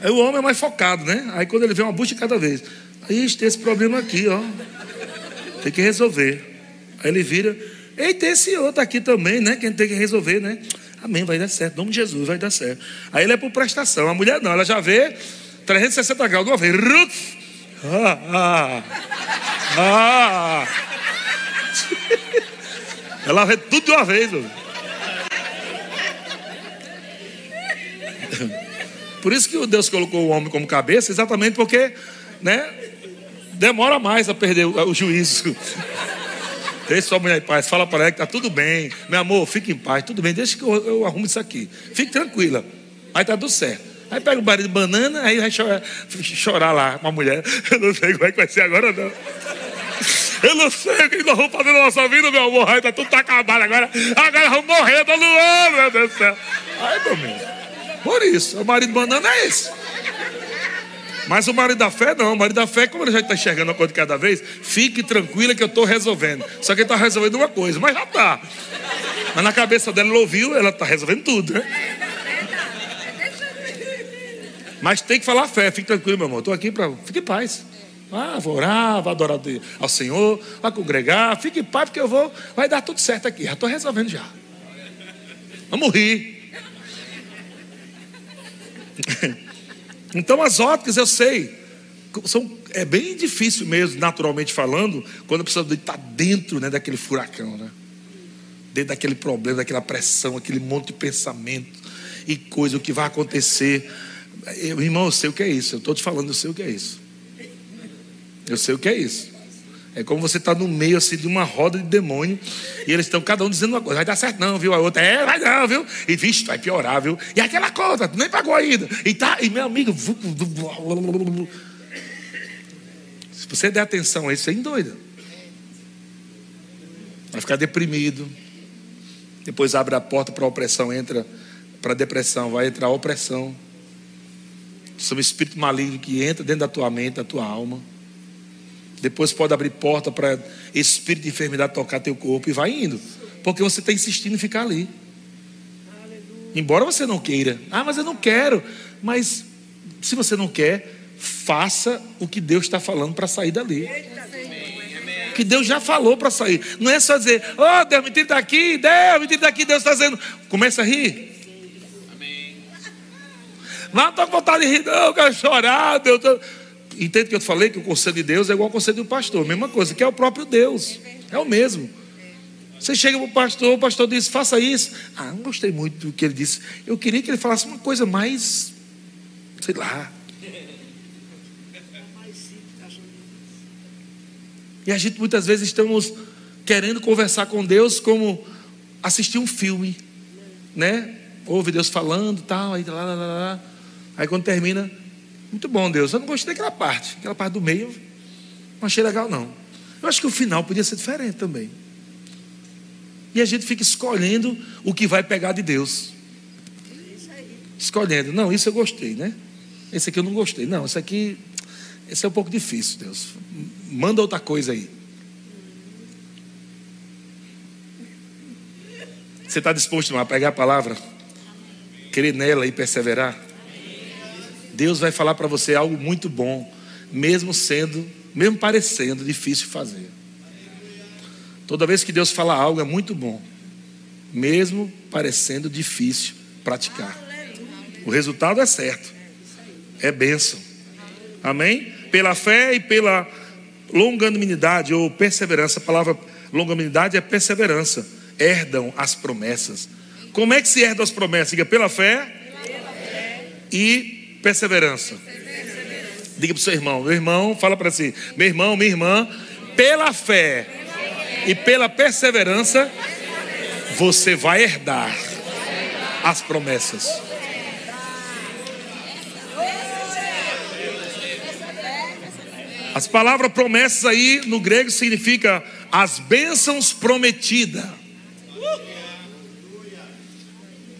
Aí o homem é mais focado, né? Aí quando ele vê uma bucha cada vez, aí tem esse problema aqui, ó. Tem que resolver. Aí ele vira, ei, tem esse outro aqui também, né? Que a gente tem que resolver, né? Amém, vai dar certo. Em nome de Jesus, vai dar certo. Aí ele é por prestação. A mulher não, ela já vê 360 graus de uma vez. Ah, ah, ah. Ela vê tudo de uma vez. Mano. Por isso que Deus colocou o homem como cabeça, exatamente porque né, demora mais a perder o juízo. Deixa sua mulher em paz, fala para ela que está tudo bem. Meu amor, fique em paz, tudo bem, deixa que eu, eu arrumo isso aqui. Fique tranquila. Aí está tudo certo. Aí pega o barulho de banana, aí vai chorar, chorar lá com a mulher. Eu não sei como é que vai ser agora, não. Eu não sei o que nós vamos fazer na nossa vida, meu amor. Aí tá tudo tá acabado agora. Agora vamos morrer, tá no ano, meu Deus do céu. Aí, meu amigo. Por isso, o marido banana é esse. Mas o marido da fé não, o marido da fé, como ele já está enxergando a coisa de cada vez, fique tranquila que eu estou resolvendo. Só que ele está resolvendo uma coisa, mas já está. Mas na cabeça dela, ela ouviu, ela está resolvendo tudo, né? Mas tem que falar fé, fique tranquilo, meu amor. Estou aqui para. Fique em paz. Ah, vou orar, vou adorar ao Senhor, vai congregar, fique em paz, porque eu vou. Vai dar tudo certo aqui. Já estou resolvendo já. Vamos rir. Então as óticas, eu sei, são, é bem difícil mesmo, naturalmente falando, quando a pessoa está dentro né, daquele furacão, né? dentro daquele problema, daquela pressão, aquele monte de pensamento e coisa, o que vai acontecer. Eu, irmão, eu sei o que é isso, eu estou te falando, eu sei o que é isso. Eu sei o que é isso. É como você está no meio assim de uma roda de demônio e eles estão cada um dizendo uma coisa, vai dar certo não, viu? A outra, é, vai não, viu? E visto, vai piorar, viu? E aquela conta, nem pagou ainda. E tá, e meu amigo, se você der atenção a isso, você endoida. Vai ficar deprimido. Depois abre a porta para a opressão, entra para a depressão, vai entrar a opressão. São um espírito maligno que entra dentro da tua mente, da tua alma. Depois pode abrir porta para espírito de enfermidade tocar teu corpo e vai indo. Porque você está insistindo em ficar ali. Embora você não queira. Ah, mas eu não quero. Mas se você não quer, faça o que Deus está falando para sair dali. Que Deus já falou para sair. Não é só dizer, oh Deus, me tira daqui, Deus, me tira daqui, Deus está dizendo. Começa a rir. Não estou com vontade de rir, não, eu quero chorar, Deus. Tô... Entende que eu falei que o conselho de Deus é igual ao conselho do pastor, mesma coisa, que é o próprio Deus, é o mesmo. Você chega para o pastor, o pastor diz, faça isso. Ah, não gostei muito do que ele disse. Eu queria que ele falasse uma coisa mais, sei lá. E a gente muitas vezes estamos querendo conversar com Deus como assistir um filme, né? Ouve Deus falando, tal, aí lá, lá, lá. Aí quando termina, muito bom, Deus. Eu não gostei daquela parte, aquela parte do meio, não achei legal não. Eu acho que o final podia ser diferente também. E a gente fica escolhendo o que vai pegar de Deus. Escolhendo, não, isso eu gostei, né? Esse aqui eu não gostei. Não, esse aqui, esse é um pouco difícil, Deus. Manda outra coisa aí. Você está disposto a pegar a palavra? Crer nela e perseverar? Deus vai falar para você algo muito bom, mesmo sendo, mesmo parecendo difícil fazer. Toda vez que Deus fala algo é muito bom, mesmo parecendo difícil praticar. O resultado é certo, é bênção. Amém? Pela fé e pela longanimidade ou perseverança. A palavra longanimidade é perseverança. Herdam as promessas. Como é que se herdam as promessas? Diga pela fé, pela fé. e perseverança. Diga para o seu irmão, meu irmão, fala para si, meu irmão, minha irmã, pela fé e pela perseverança, você vai herdar as promessas. As palavras promessas aí no grego significa as bênçãos prometidas.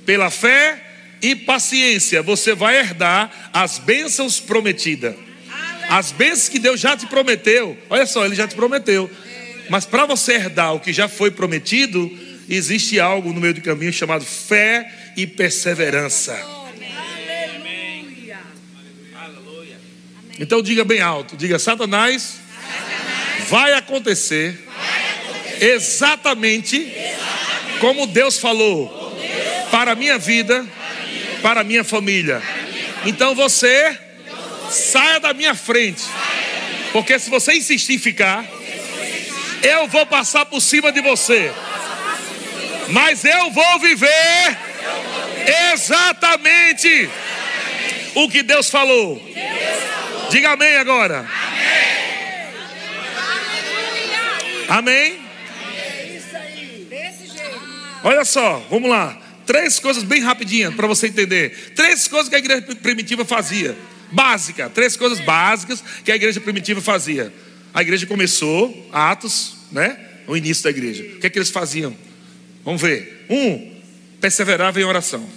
Pela fé e paciência, você vai herdar as bênçãos prometidas. As bênçãos que Deus já te prometeu. Olha só, Ele já te prometeu. Mas para você herdar o que já foi prometido, existe algo no meio do caminho chamado fé e perseverança. Então diga bem alto, diga Satanás, vai, acontecer exatamente, como Deus falou para a minha vida, para a minha família. Então você saia da minha frente, porque se você insistir em ficar, eu vou passar por cima de você. Mas eu vou viver exatamente o que Deus falou. Diga amém agora. Amém? Olha só, vamos lá. Três coisas bem rapidinhas para você entender. Três coisas que a igreja primitiva fazia. Básica, três coisas básicas que a igreja primitiva fazia. A igreja começou, Atos, né? O início da igreja. O que é que eles faziam? Vamos ver. Um, perseverava em oração.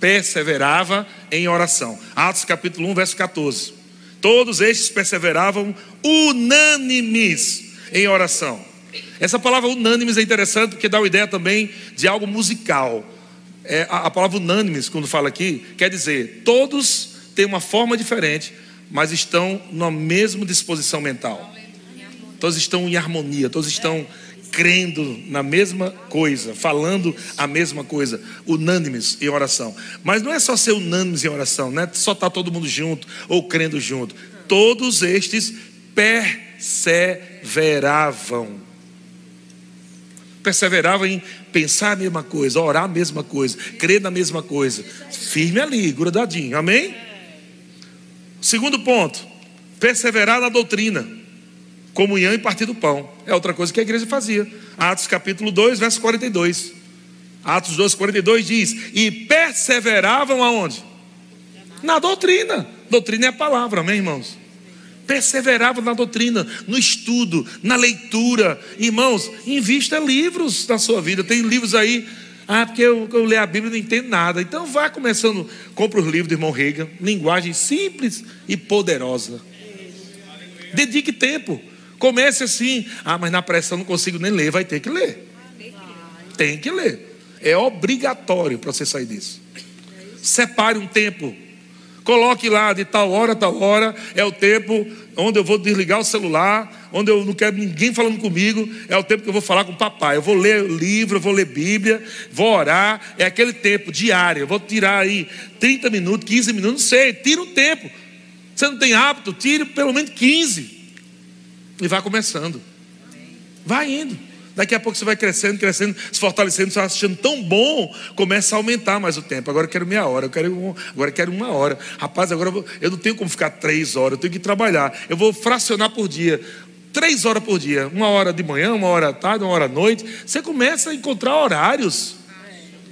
Perseverava em oração. Atos capítulo 1, verso 14. Todos estes perseveravam unânimes em oração. Essa palavra unânimes é interessante porque dá uma ideia também de algo musical. É, a, a palavra unânimes, quando fala aqui, quer dizer todos têm uma forma diferente, mas estão na mesma disposição mental. Todos estão em harmonia, todos estão crendo na mesma coisa, falando a mesma coisa, unânimes em oração. Mas não é só ser unânimes em oração, não é só estar todo mundo junto ou crendo junto. Todos estes perseveravam. Perseveravam em pensar a mesma coisa, orar a mesma coisa, crer na mesma coisa. Firme ali, grudadinho. Amém? Segundo ponto, perseverar na doutrina. Comunhão e partir do pão. É outra coisa que a igreja fazia. Atos capítulo 2, verso 42. Atos 2, 42 diz: E perseveravam aonde? Na doutrina. Doutrina é a palavra, amém, irmãos? Perseveravam na doutrina, no estudo, na leitura. Irmãos, invista livros na sua vida. Tem livros aí ah, porque eu, eu leio a Bíblia e não entendo nada. Então vá começando, compra os livros do irmão Reagan, linguagem simples e poderosa. Dedique tempo. Comece assim. Ah, mas na pressão não consigo nem ler. Vai ter que ler. Tem que ler. É obrigatório para você sair disso. Separe um tempo. Coloque lá de tal hora tal hora, é o tempo onde eu vou desligar o celular, onde eu não quero ninguém falando comigo, é o tempo que eu vou falar com o papai. Eu vou ler livro, eu vou ler Bíblia, vou orar, é aquele tempo diário. Eu vou tirar aí 30 minutos, 15 minutos, não sei, tira um tempo. Você não tem hábito, tire pelo menos 15. E vai começando. Vai indo. Daqui a pouco você vai crescendo, crescendo, se fortalecendo, você vai achando tão bom, começa a aumentar mais o tempo. Agora eu quero meia hora, eu quero um, agora eu quero uma hora. Rapaz, agora eu, vou, eu não tenho como ficar três horas, eu tenho que trabalhar. Eu vou fracionar por dia. Três horas por dia, uma hora de manhã, uma hora à tarde, uma hora à noite. Você começa a encontrar horários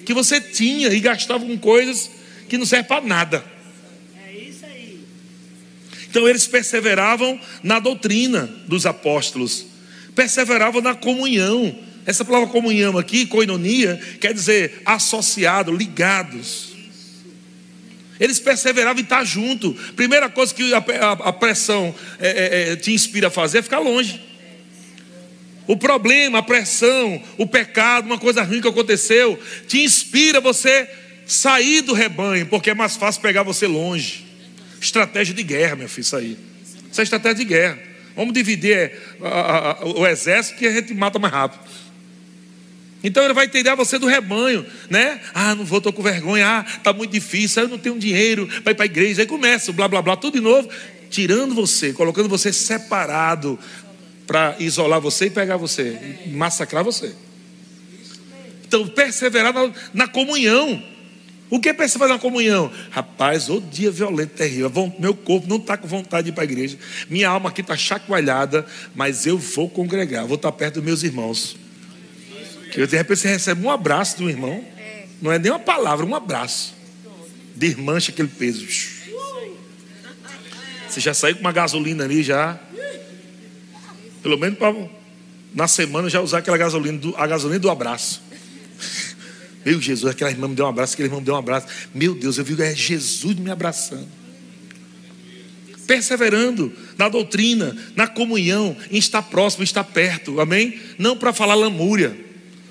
que você tinha e gastava com coisas que não servem para nada. Então eles perseveravam na doutrina dos apóstolos, perseveravam na comunhão. Essa palavra comunhão aqui, coinonia, quer dizer associado, ligados. Eles perseveravam em estar junto. Primeira coisa que a, pressão é, é, é, te inspira a fazer é ficar longe. O problema, a pressão, o pecado, uma coisa ruim que aconteceu, te inspira você sair do rebanho, porque é mais fácil pegar você longe. Estratégia de guerra, meu filho, isso aí. Isso é estratégia de guerra. Vamos dividir é, a, a, o exército que a gente mata mais rápido. Então ele vai tirar você do rebanho, né? Ah, não vou, estou com vergonha. Ah, está muito difícil. Ah, eu não tenho dinheiro para ir para a igreja. Aí começa, blá, blá, blá, tudo de novo. Tirando você, colocando você separado para isolar você e pegar você, massacrar você. Então, perseverar na, na comunhão. O que é perceber na comunhão? Rapaz, o dia violento, terrível. Meu corpo não está com vontade de ir para a igreja. Minha alma aqui está chacoalhada, mas eu vou congregar, vou estar tá perto dos meus irmãos. Que de repente você recebe um abraço do irmão. Não é nem uma palavra, um abraço. Desmancha aquele peso. Você já saiu com uma gasolina ali já. Pelo menos para na semana já usar aquela gasolina, a gasolina do abraço. Meu Jesus, aquela irmã me deu um abraço, aquele irmão me deu um abraço. Meu Deus, eu vi é Jesus me abraçando. Perseverando na doutrina, na comunhão, em estar próximo, em estar perto, amém? Não para falar lamúria,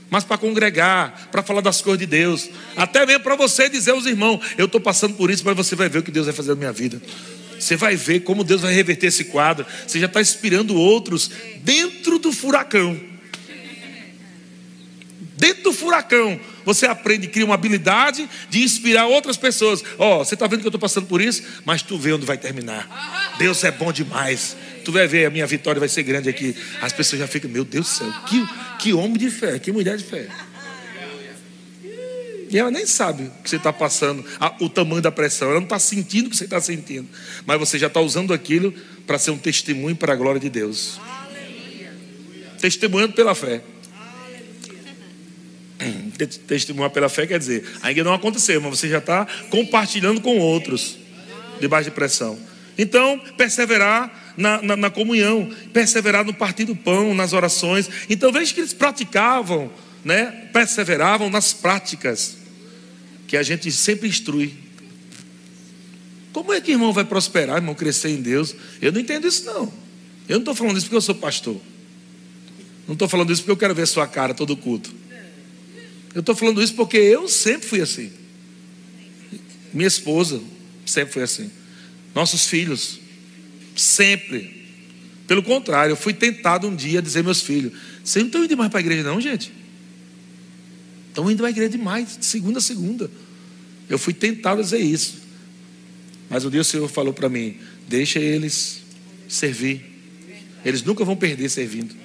mas para congregar, para falar das coisas de Deus. Até mesmo para você dizer aos irmãos: Eu estou passando por isso, mas você vai ver o que Deus vai fazer na minha vida. Você vai ver como Deus vai reverter esse quadro. Você já está inspirando outros dentro do furacão. Dentro do furacão, você aprende, cria uma habilidade de inspirar outras pessoas. Ó, oh, você está vendo que eu estou passando por isso, mas tu vê onde vai terminar. Deus é bom demais. Tu vai ver, a minha vitória vai ser grande aqui. As pessoas já ficam, meu Deus do céu, que, que homem de fé, que mulher de fé. E ela nem sabe o que você está passando, a, o tamanho da pressão. Ela não está sentindo o que você está sentindo. Mas você já está usando aquilo para ser um testemunho para a glória de Deus. Testemunhando pela fé. Testemunhar pela fé quer dizer, ainda não aconteceu, mas você já está compartilhando com outros, debaixo de pressão. Então, perseverar na, na, na, comunhão, perseverar no partir do pão, nas orações. Então, veja que eles praticavam, né? perseveravam nas práticas, que a gente sempre instrui. Como é que irmão vai prosperar, irmão, crescer em Deus? Eu não entendo isso, não. Eu não estou falando isso porque eu sou pastor. Não estou falando isso porque eu quero ver sua cara todo culto. Eu estou falando isso porque eu sempre fui assim. Minha esposa sempre foi assim. Nossos filhos, sempre. Pelo contrário, eu fui tentado um dia a dizer meus filhos: vocês não estão indo mais para a igreja, não, gente? Estão indo para a igreja demais, de segunda a segunda. Eu fui tentado a dizer isso. Mas um dia o Senhor falou para mim: deixa eles servir. Eles nunca vão perder servindo.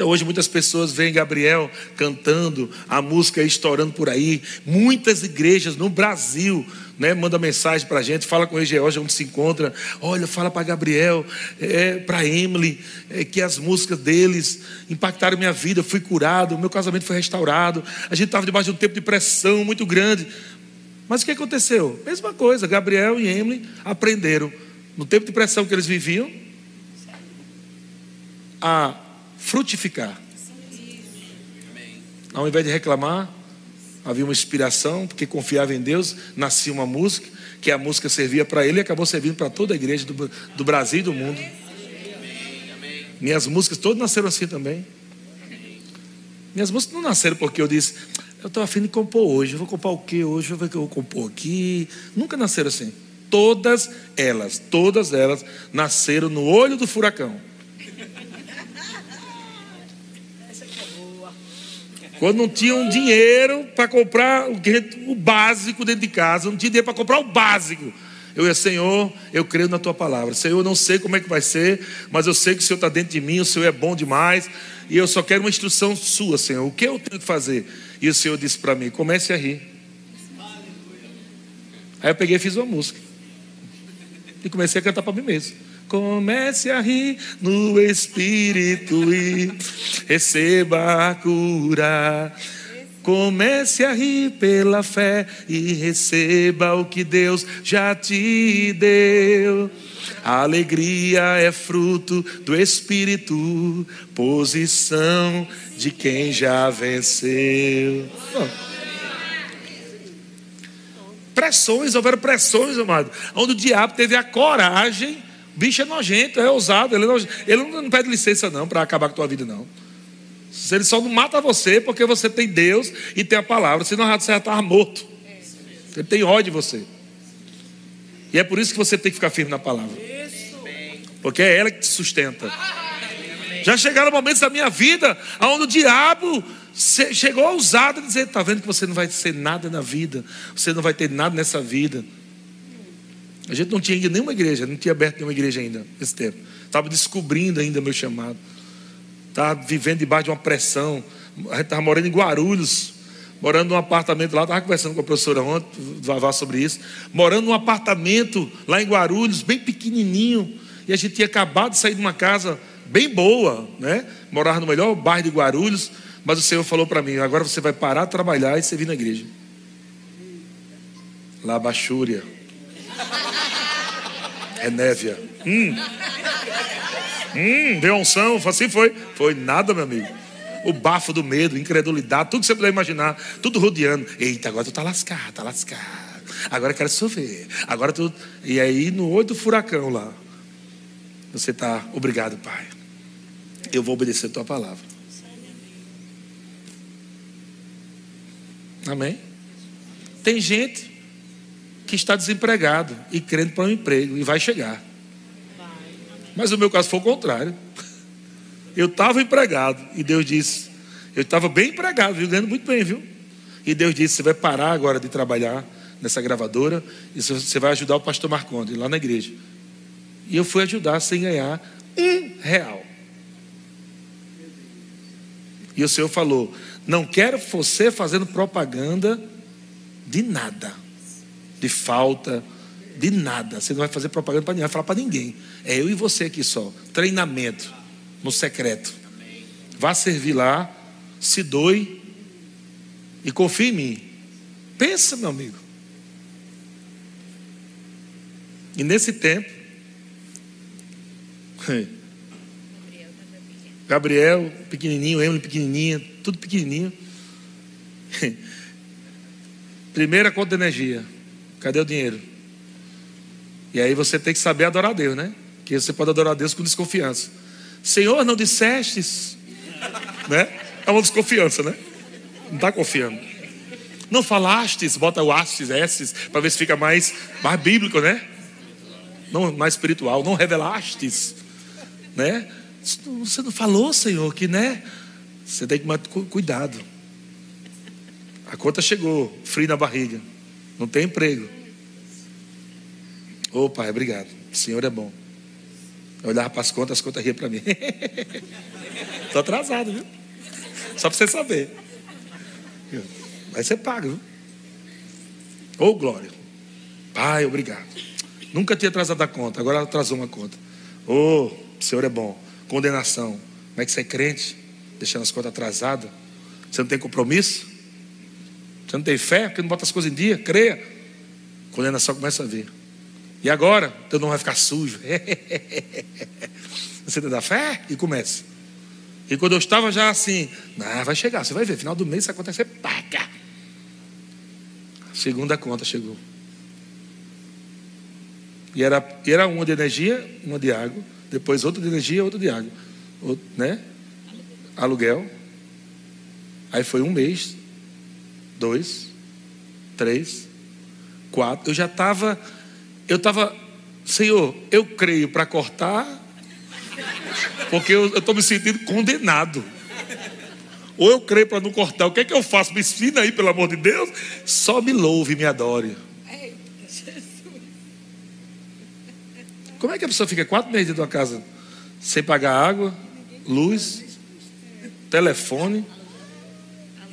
Então hoje muitas pessoas veem Gabriel cantando, a música estourando por aí. Muitas igrejas no Brasil, né, mensagem para a gente, fala com o George onde se encontra. Olha, fala para Gabriel, é, para Emily, é, que as músicas deles impactaram minha vida. Eu fui curado, meu casamento foi restaurado. A gente estava debaixo de um tempo de pressão muito grande. Mas o que aconteceu? Mesma coisa, Gabriel e Emily aprenderam no tempo de pressão que eles viviam a frutificar. Ao invés de reclamar, havia uma inspiração, porque confiava em Deus, nascia uma música, que a música servia para ele e acabou servindo para toda a igreja do, do Brasil e do mundo. Minhas músicas todas nasceram assim também. Minhas músicas não nasceram porque eu disse, Eu estou afim de compor hoje. Eu vou comprar o que hoje? Eu que eu vou compor aqui. Nunca nasceram assim. Todas elas, todas elas nasceram no olho do furacão. Quando não tinham dinheiro para comprar o básico dentro de casa, não tinha dinheiro para comprar o básico. Eu ia, Senhor, eu creio na tua palavra. Senhor, eu não sei como é que vai ser, mas eu sei que o Senhor está dentro de mim, o Senhor é bom demais, e eu só quero uma instrução sua, Senhor. O que eu tenho que fazer? E o Senhor disse para mim: comece a rir. Aí eu peguei e fiz uma música. E comecei a cantar para mim mesmo. Comece a rir no Espírito e receba a cura. Comece a rir pela fé e receba o que Deus já te deu. A alegria é fruto do Espírito, posição de quem já venceu. Pressões, houveram pressões, amado, onde o diabo teve a coragem. O bicho é nojento, é ousado, ele, é nojento, ele não pede licença não para acabar com a tua vida, não. Ele só não mata você porque você tem Deus e tem a palavra, senão você já estava morto. Ele tem ódio de você. E é por isso que você tem que ficar firme na palavra. Porque é ela que te sustenta. Já chegaram momentos da minha vida onde o diabo chegou ousado a dizer: Está vendo que você não vai ser nada na vida, você não vai ter nada nessa vida. A gente não tinha ido nenhuma igreja, não tinha aberto nenhuma igreja ainda nesse tempo. Estava descobrindo ainda meu chamado. Estava vivendo debaixo de uma pressão. A gente estava morando em Guarulhos, morando num apartamento lá, estava conversando com a professora ontem, Vavá, sobre isso. Morando num apartamento lá em Guarulhos, bem pequenininho. E a gente tinha acabado de sair de uma casa bem boa, né? Morava no melhor bairro de Guarulhos. Mas o Senhor falou para mim: agora você vai parar de trabalhar e servir na igreja. Labachúria. É névia. Hum. Hum, deu unção, assim foi. Foi nada, meu amigo. O bafo do medo, incredulidade, tudo que você puder imaginar, tudo rodeando. Eita, agora tu tá lascado, tá lascado. Agora quero sofrer. Agora tu. E aí, no olho do furacão lá, você tá, obrigado, Pai. Eu vou obedecer a tua palavra. Amém? Tem gente que está desempregado e crendo para um emprego e vai chegar. Mas o meu caso foi o contrário. Eu estava empregado e Deus disse: Eu estava bem empregado, viu? Ganhando muito bem, viu? E Deus disse: Você vai parar agora de trabalhar nessa gravadora e você vai ajudar o pastor Marconde lá na igreja. E eu fui ajudar sem ganhar um real. E o Senhor falou: Não quero você fazendo propaganda de nada, de falta, de nada. Você não vai fazer propaganda para ninguém, vai falar para ninguém. É eu e você aqui só. Treinamento no secreto. Vá servir lá, se doe e confie em mim. Pensa, meu amigo. E nesse tempo, Gabriel, pequenininho, Emily, pequenininha, tudo pequenininho. Primeira conta de energia. Cadê o dinheiro? E aí você tem que saber adorar a Deus, né? Que você pode adorar a Deus com desconfiança. Senhor, não dissestes? Né? É uma desconfiança, né? Não está confiando. Não falastes, bota o astes, estes, para ver se fica mais, mais bíblico, né? Não mais espiritual. Não revelastes, né? Você não falou, Senhor, que né? Você tem que tomar cuidado. A conta chegou, frio na barriga. Não tem emprego. Ô oh, pai, obrigado. O Senhor é bom. Eu olhava para as contas, as contas riam para mim. Estou atrasado, viu? Só para você saber. Vai ser pago, viu? Ô oh, glória. Pai, obrigado. Nunca tinha atrasado a conta, agora atrasou uma conta. Ô, oh, o Senhor é bom. Condenação. Como é que você é crente? Deixando as contas atrasadas. Você não tem compromisso? Você não tem fé? Porque não bota as coisas em dia? Creia. Condenação começa a vir. E agora? Teu nome vai ficar sujo. Você tem da fé? E começa. E quando eu estava já assim, ah, vai chegar, você vai ver, final do mês isso acontecer, paga. segunda conta chegou. E era, era uma de energia, uma de água, depois outra de energia, outra de água. Outro, né? Aluguel. Aí foi um mês dois, três, quatro. Eu já estava, eu estava, Senhor, eu creio para cortar, porque eu estou me sentindo condenado. Ou eu creio para não cortar. O que é que eu faço? Me ensina aí, pelo amor de Deus. Só me louve me adore. Como é que a pessoa fica quatro meses dentro da casa sem pagar água, luz, telefone?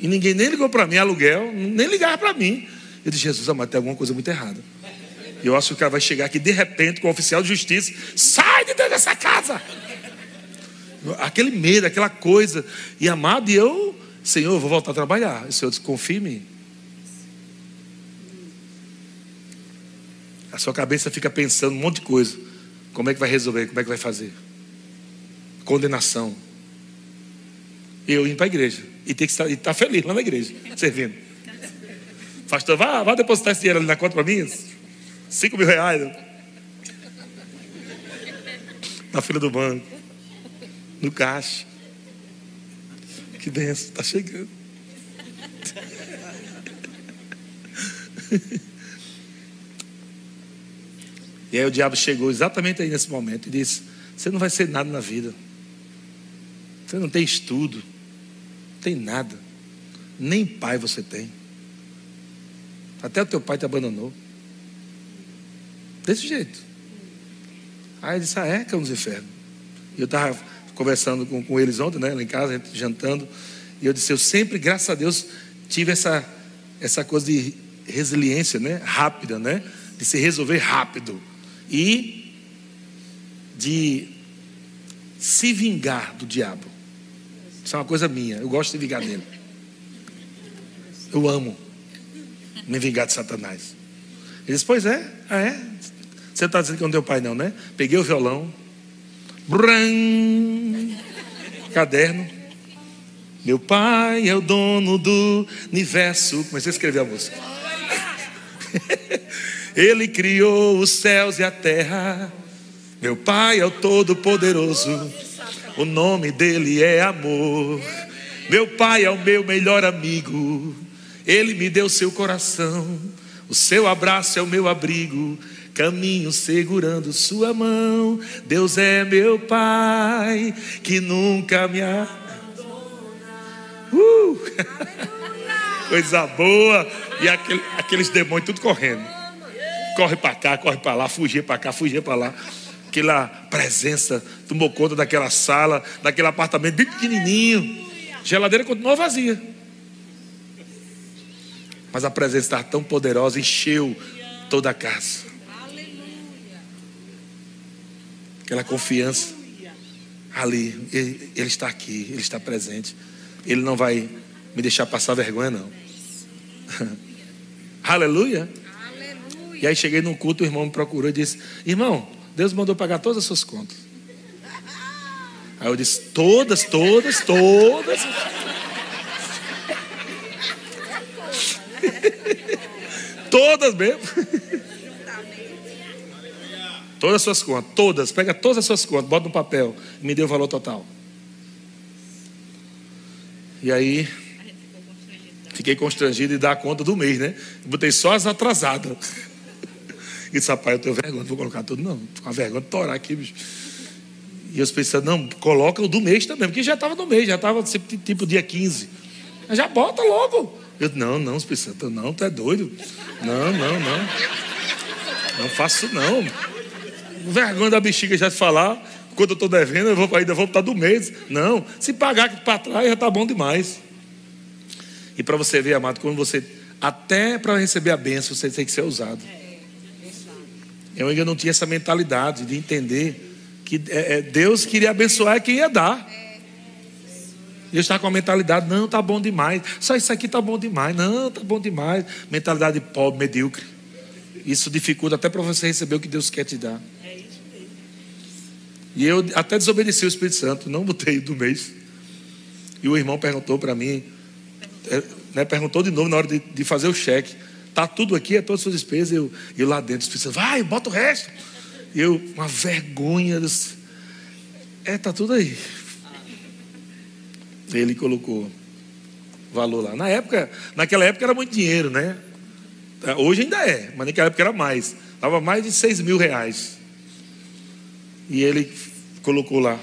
E ninguém nem ligou para mim, aluguel, nem ligava para mim. Eu disse, Jesus, mas tem alguma coisa muito errada. Eu acho que o cara vai chegar aqui de repente com o oficial de justiça. Sai de dentro dessa casa! Aquele medo, aquela coisa. E amado, e eu, Senhor, eu vou voltar a trabalhar. E o Senhor disse, confia em mim. A sua cabeça fica pensando um monte de coisa. Como é que vai resolver? Como é que vai fazer? Condenação. Eu indo para a igreja. E tem que estar, estar feliz lá na igreja, servindo. Pastor, vá, vá depositar esse dinheiro ali na conta para mim. Cinco mil reais. Na fila do banco. No caixa. Que benção, está chegando. E aí o diabo chegou exatamente aí nesse momento e disse: Você não vai ser nada na vida. Você não tem estudo, tem nada. Nem pai você tem. Até o teu pai te abandonou. Desse jeito. Aí ele disse: Ah, é, cão dos infernos. E eu estava conversando com, com eles ontem, né, lá em casa, jantando. E eu disse: Eu sempre, graças a Deus, tive essa, essa coisa de resiliência, né, rápida, né, de se resolver rápido e de se vingar do diabo. Isso é uma coisa minha. Eu gosto de vingar dele. Eu amo me vingar de Satanás. Ele disse: Pois é, ah, é. Você está dizendo que não deu pai, não, né? Peguei o violão, brum, caderno. Meu pai é o dono do universo. Comecei a escrever a música. Ele criou os céus e a terra. Meu Pai é o Todo-Poderoso. O nome dele é amor. Meu Pai é o meu melhor amigo. Ele me deu seu coração. O seu abraço é o meu abrigo. Caminho segurando sua mão. Deus é meu Pai que nunca me abandona. Uh! Coisa boa. E aquele, aqueles demônios tudo correndo corre para cá, corre para lá, fugir para cá, fugir para lá. Aquela presença tomou conta daquela sala, daquele apartamento bem pequenininho. Geladeira continuou vazia. Mas a presença estava tão poderosa, encheu toda a casa. Aquela confiança ali, ele, ele está aqui, ele está presente. Ele não vai me deixar passar vergonha, não. Aleluia. E aí cheguei num culto, o irmão me procurou e disse: Irmão, Deus mandou pagar todas as suas contas. Aí eu disse: Todas, todas, todas. todas mesmo. Todas as suas contas, todas, pega todas as suas contas, bota no papel, me deu o valor total. E aí, fiquei constrangido de dar conta do mês, né? Botei só as atrasadas. E disse, rapaz, eu tenho vergonha, não vou colocar tudo, não. Estou com a vergonha de torar aqui, bicho. E eu pensei, não, coloca o do mês também, porque já estava no mês, já estava tipo dia 15. Já bota logo. Eu não, não, Espírito não, tu é doido. Não, não, não. Não faço não. Vergonha da bexiga já de falar. Quando eu estou devendo, eu vou ainda vou botar do mês. Não, se pagar para trás já está bom demais. E para você ver, amado, quando você. Até para receber a bênção, você tem que ser usado. Eu ainda não tinha essa mentalidade de entender que é, é, Deus queria abençoar quem ia dar. Eu estava com a mentalidade, não, tá bom demais. Só isso aqui tá bom demais. Não, tá bom demais. Mentalidade pobre, medíocre. Isso dificulta até para você receber o que Deus quer te dar. E eu até desobedeci o Espírito Santo, não botei do mês. E o irmão perguntou para mim, é, né, perguntou de novo na hora de, de fazer o cheque. Está tudo aqui, é todas as suas despesas. Eu, eu lá dentro, disse, vai, bota o resto. Eu, uma vergonha. Disse, é, está tudo aí. Ele colocou valor lá. Na época, naquela época era muito dinheiro, né? Hoje ainda é, mas naquela época era mais. Estava mais de 6 mil reais. E ele colocou lá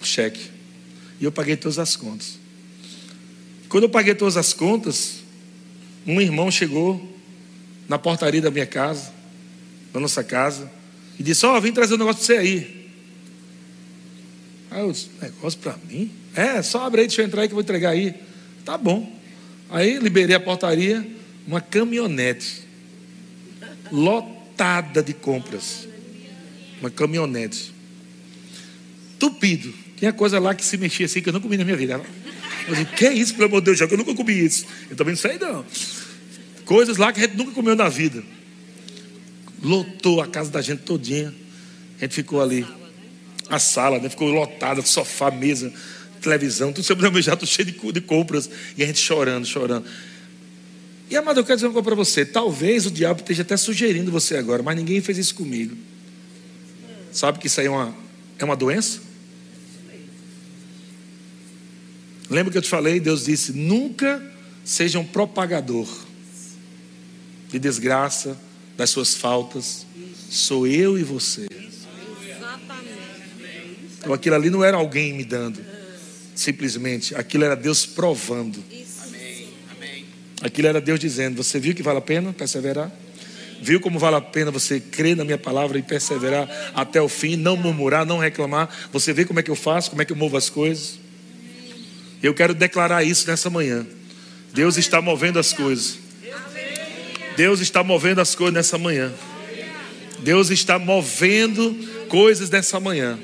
o cheque. E eu paguei todas as contas. Quando eu paguei todas as contas, um irmão chegou na portaria da minha casa, da nossa casa, e disse: Ó, oh, vim trazer um negócio para você aí. Aí eu disse: Negócio para mim? É, só abre aí, deixa eu entrar aí que eu vou entregar aí. Tá bom. Aí liberei a portaria, uma caminhonete lotada de compras. Uma caminhonete. Tupido. Tinha coisa lá que se mexia assim que eu não comi na minha vida. Eu disse, que é isso, pelo amor de Deus, já que eu nunca comi isso. Eu também não sei não. Coisas lá que a gente nunca comeu na vida. Lotou a casa da gente todinha. A gente ficou ali. A sala, né? Ficou lotada, sofá, mesa, televisão, tudo sempre já, tudo cheio de, de compras. E a gente chorando, chorando. E amado, eu quero dizer uma coisa para você. Talvez o diabo esteja até sugerindo você agora, mas ninguém fez isso comigo. Sabe que isso aí é uma, é uma doença? Lembra que eu te falei? Deus disse: nunca seja um propagador de desgraça, das suas faltas. Sou eu e você. Então aquilo ali não era alguém me dando, simplesmente, aquilo era Deus provando. Aquilo era Deus dizendo: Você viu que vale a pena perseverar? Viu como vale a pena você crer na minha palavra e perseverar até o fim, não murmurar, não reclamar? Você vê como é que eu faço, como é que eu movo as coisas? Eu quero declarar isso nessa manhã. Deus está movendo as coisas. Deus está movendo as coisas nessa manhã. Deus está movendo coisas nessa manhã.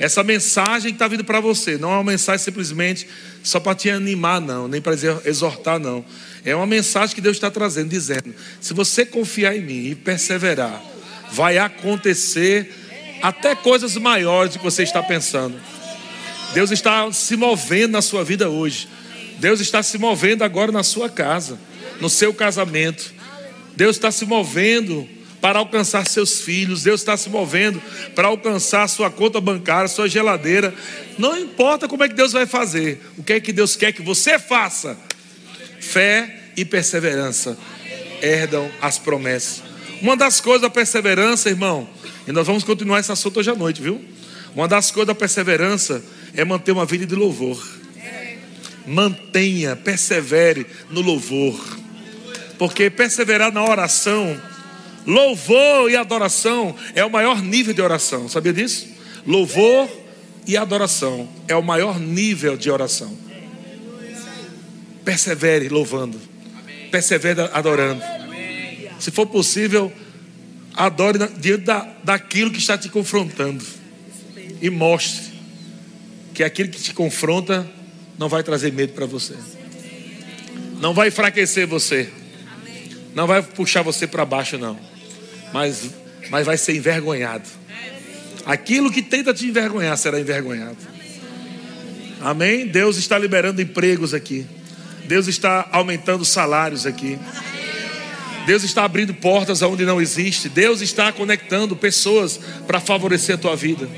Essa mensagem que está vindo para você não é uma mensagem simplesmente só para te animar, não, nem para exortar, não. É uma mensagem que Deus está trazendo, dizendo: se você confiar em mim e perseverar, vai acontecer até coisas maiores do que você está pensando. Deus está se movendo na sua vida hoje. Deus está se movendo agora na sua casa, no seu casamento. Deus está se movendo para alcançar seus filhos. Deus está se movendo para alcançar sua conta bancária, sua geladeira. Não importa como é que Deus vai fazer. O que é que Deus quer que você faça? Fé e perseverança herdam as promessas. Uma das coisas da perseverança, irmão, e nós vamos continuar esse assunto hoje à noite, viu? Uma das coisas da perseverança é manter uma vida de louvor. Mantenha, persevere no louvor. Porque perseverar na oração, louvor e adoração é o maior nível de oração. Sabia disso? Louvor e adoração é o maior nível de oração. Persevere louvando. Persevere adorando. Se for possível, adore diante da, daquilo que está te confrontando. E mostre que aquilo que te confronta não vai trazer medo para você. Não vai enfraquecer você. Não vai puxar você para baixo, não. Mas, mas vai ser envergonhado. Aquilo que tenta te envergonhar será envergonhado. Amém? Deus está liberando empregos aqui. Deus está aumentando salários aqui. Deus está abrindo portas aonde não existe. Deus está conectando pessoas para favorecer a tua vida.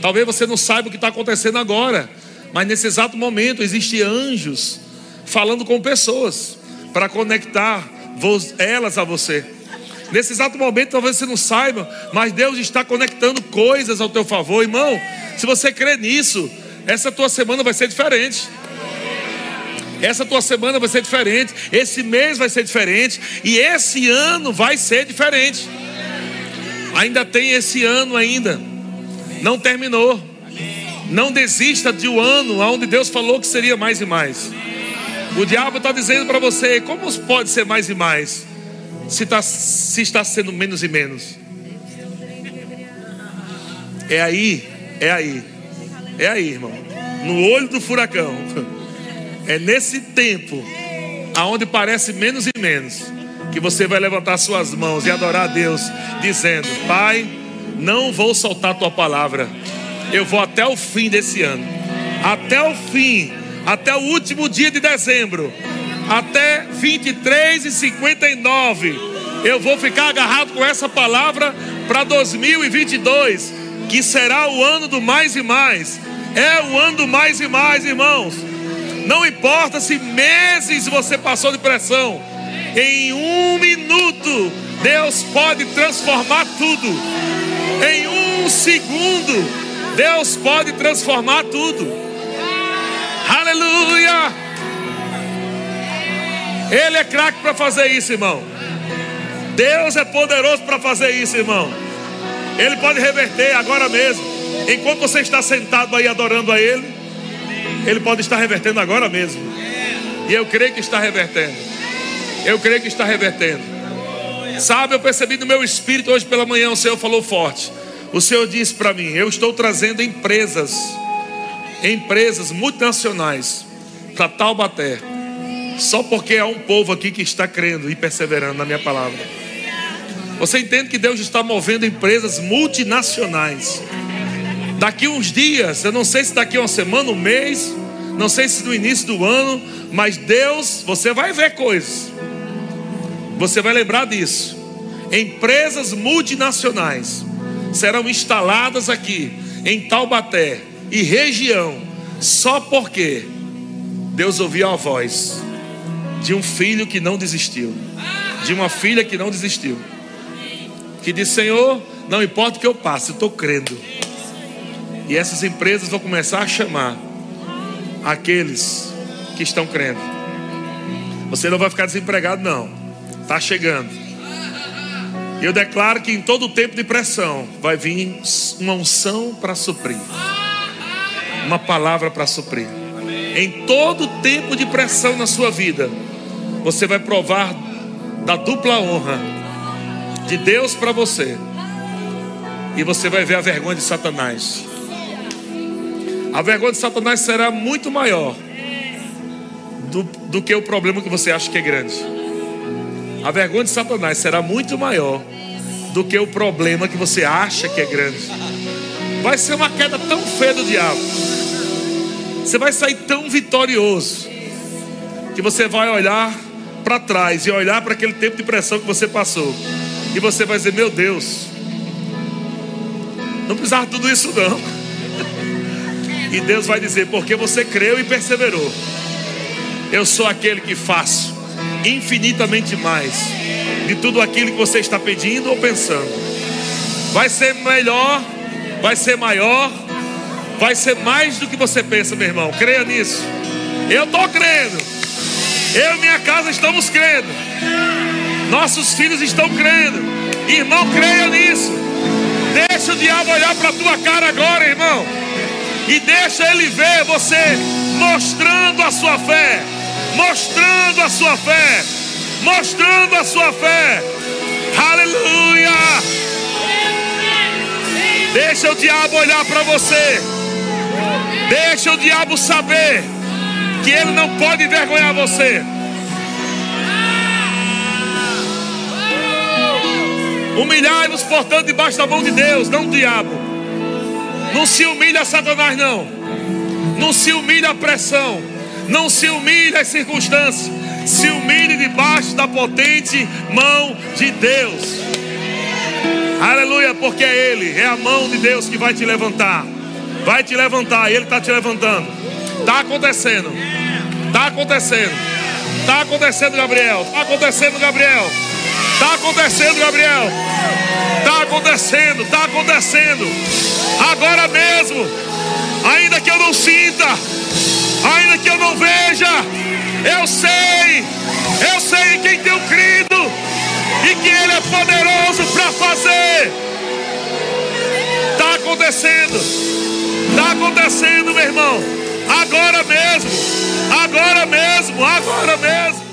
Talvez você não saiba o que está acontecendo agora, mas nesse exato momento existem anjos falando com pessoas para conectar elas a você. Nesse exato momento, talvez você não saiba, mas Deus está conectando coisas ao teu favor, irmão. Se você crê nisso, essa tua semana vai ser diferente. Essa tua semana vai ser diferente, esse mês vai ser diferente e esse ano vai ser diferente. Ainda tem esse ano ainda. Não terminou. Não desista de um ano onde Deus falou que seria mais e mais. O diabo está dizendo para você: como pode ser mais e mais? Se, tá, se está sendo menos e menos. É aí, é aí, é aí, irmão. No olho do furacão. É nesse tempo, aonde parece menos e menos, que você vai levantar suas mãos e adorar a Deus, dizendo: Pai, não vou soltar tua palavra, eu vou até o fim desse ano, até o fim, até o último dia de dezembro, até 23 e 59. Eu vou ficar agarrado com essa palavra para 2022, que será o ano do mais e mais. É o ano do mais e mais, irmãos. Não importa se meses você passou de pressão, em um minuto Deus pode transformar tudo. Em um segundo, Deus pode transformar tudo. Aleluia! Ele é craque para fazer isso, irmão. Deus é poderoso para fazer isso, irmão. Ele pode reverter agora mesmo. Enquanto você está sentado aí adorando a Ele, Ele pode estar revertendo agora mesmo. E eu creio que está revertendo. Eu creio que está revertendo. Sabe, eu percebi no meu espírito hoje pela manhã, o Senhor falou forte. O Senhor disse para mim: Eu estou trazendo empresas, empresas multinacionais para Taubaté só porque há um povo aqui que está crendo e perseverando na minha palavra. Você entende que Deus está movendo empresas multinacionais. Daqui uns dias, eu não sei se daqui uma semana, um mês, não sei se no início do ano, mas Deus, você vai ver coisas. Você vai lembrar disso. Empresas multinacionais serão instaladas aqui em Taubaté e região, só porque Deus ouviu a voz de um filho que não desistiu, de uma filha que não desistiu, que disse: Senhor, não importa o que eu passe, eu estou crendo. E essas empresas vão começar a chamar aqueles que estão crendo. Você não vai ficar desempregado, não. Está chegando. Eu declaro que em todo tempo de pressão vai vir uma unção para suprir, uma palavra para suprir. Em todo tempo de pressão na sua vida, você vai provar da dupla honra de Deus para você. E você vai ver a vergonha de Satanás. A vergonha de Satanás será muito maior do, do que o problema que você acha que é grande. A vergonha de Satanás será muito maior do que o problema que você acha que é grande. Vai ser uma queda tão feia do diabo. Você vai sair tão vitorioso que você vai olhar para trás e olhar para aquele tempo de pressão que você passou. E você vai dizer: Meu Deus, não precisava de tudo isso não. E Deus vai dizer: Porque você creu e perseverou. Eu sou aquele que faço infinitamente mais de tudo aquilo que você está pedindo ou pensando. Vai ser melhor, vai ser maior, vai ser mais do que você pensa, meu irmão. Creia nisso. Eu estou crendo. Eu e minha casa estamos crendo. Nossos filhos estão crendo. Irmão, creia nisso. Deixa o diabo olhar para a tua cara agora, irmão. E deixa ele ver você mostrando a sua fé. Mostrando a sua fé. Mostrando a sua fé. Aleluia. Deixa o diabo olhar para você. Deixa o diabo saber que ele não pode envergonhar você. Humilhai-vos, portanto, debaixo da mão de Deus, não do diabo. Não se humilha a Satanás, não. Não se humilha a pressão. Não se humilha as circunstâncias. Se humilhe debaixo da potente mão de Deus. Aleluia, porque é Ele, é a mão de Deus que vai te levantar. Vai te levantar, Ele está te levantando. Está acontecendo. Está acontecendo. Está acontecendo, Gabriel. Está acontecendo, Gabriel. Está acontecendo, Gabriel. Está acontecendo, está acontecendo. Agora mesmo. Ainda que eu não sinta, ainda que eu não veja, eu sei, eu sei em quem tenho crido e que Ele é poderoso para fazer. Está acontecendo, está acontecendo, meu irmão. Agora mesmo, agora mesmo, agora mesmo.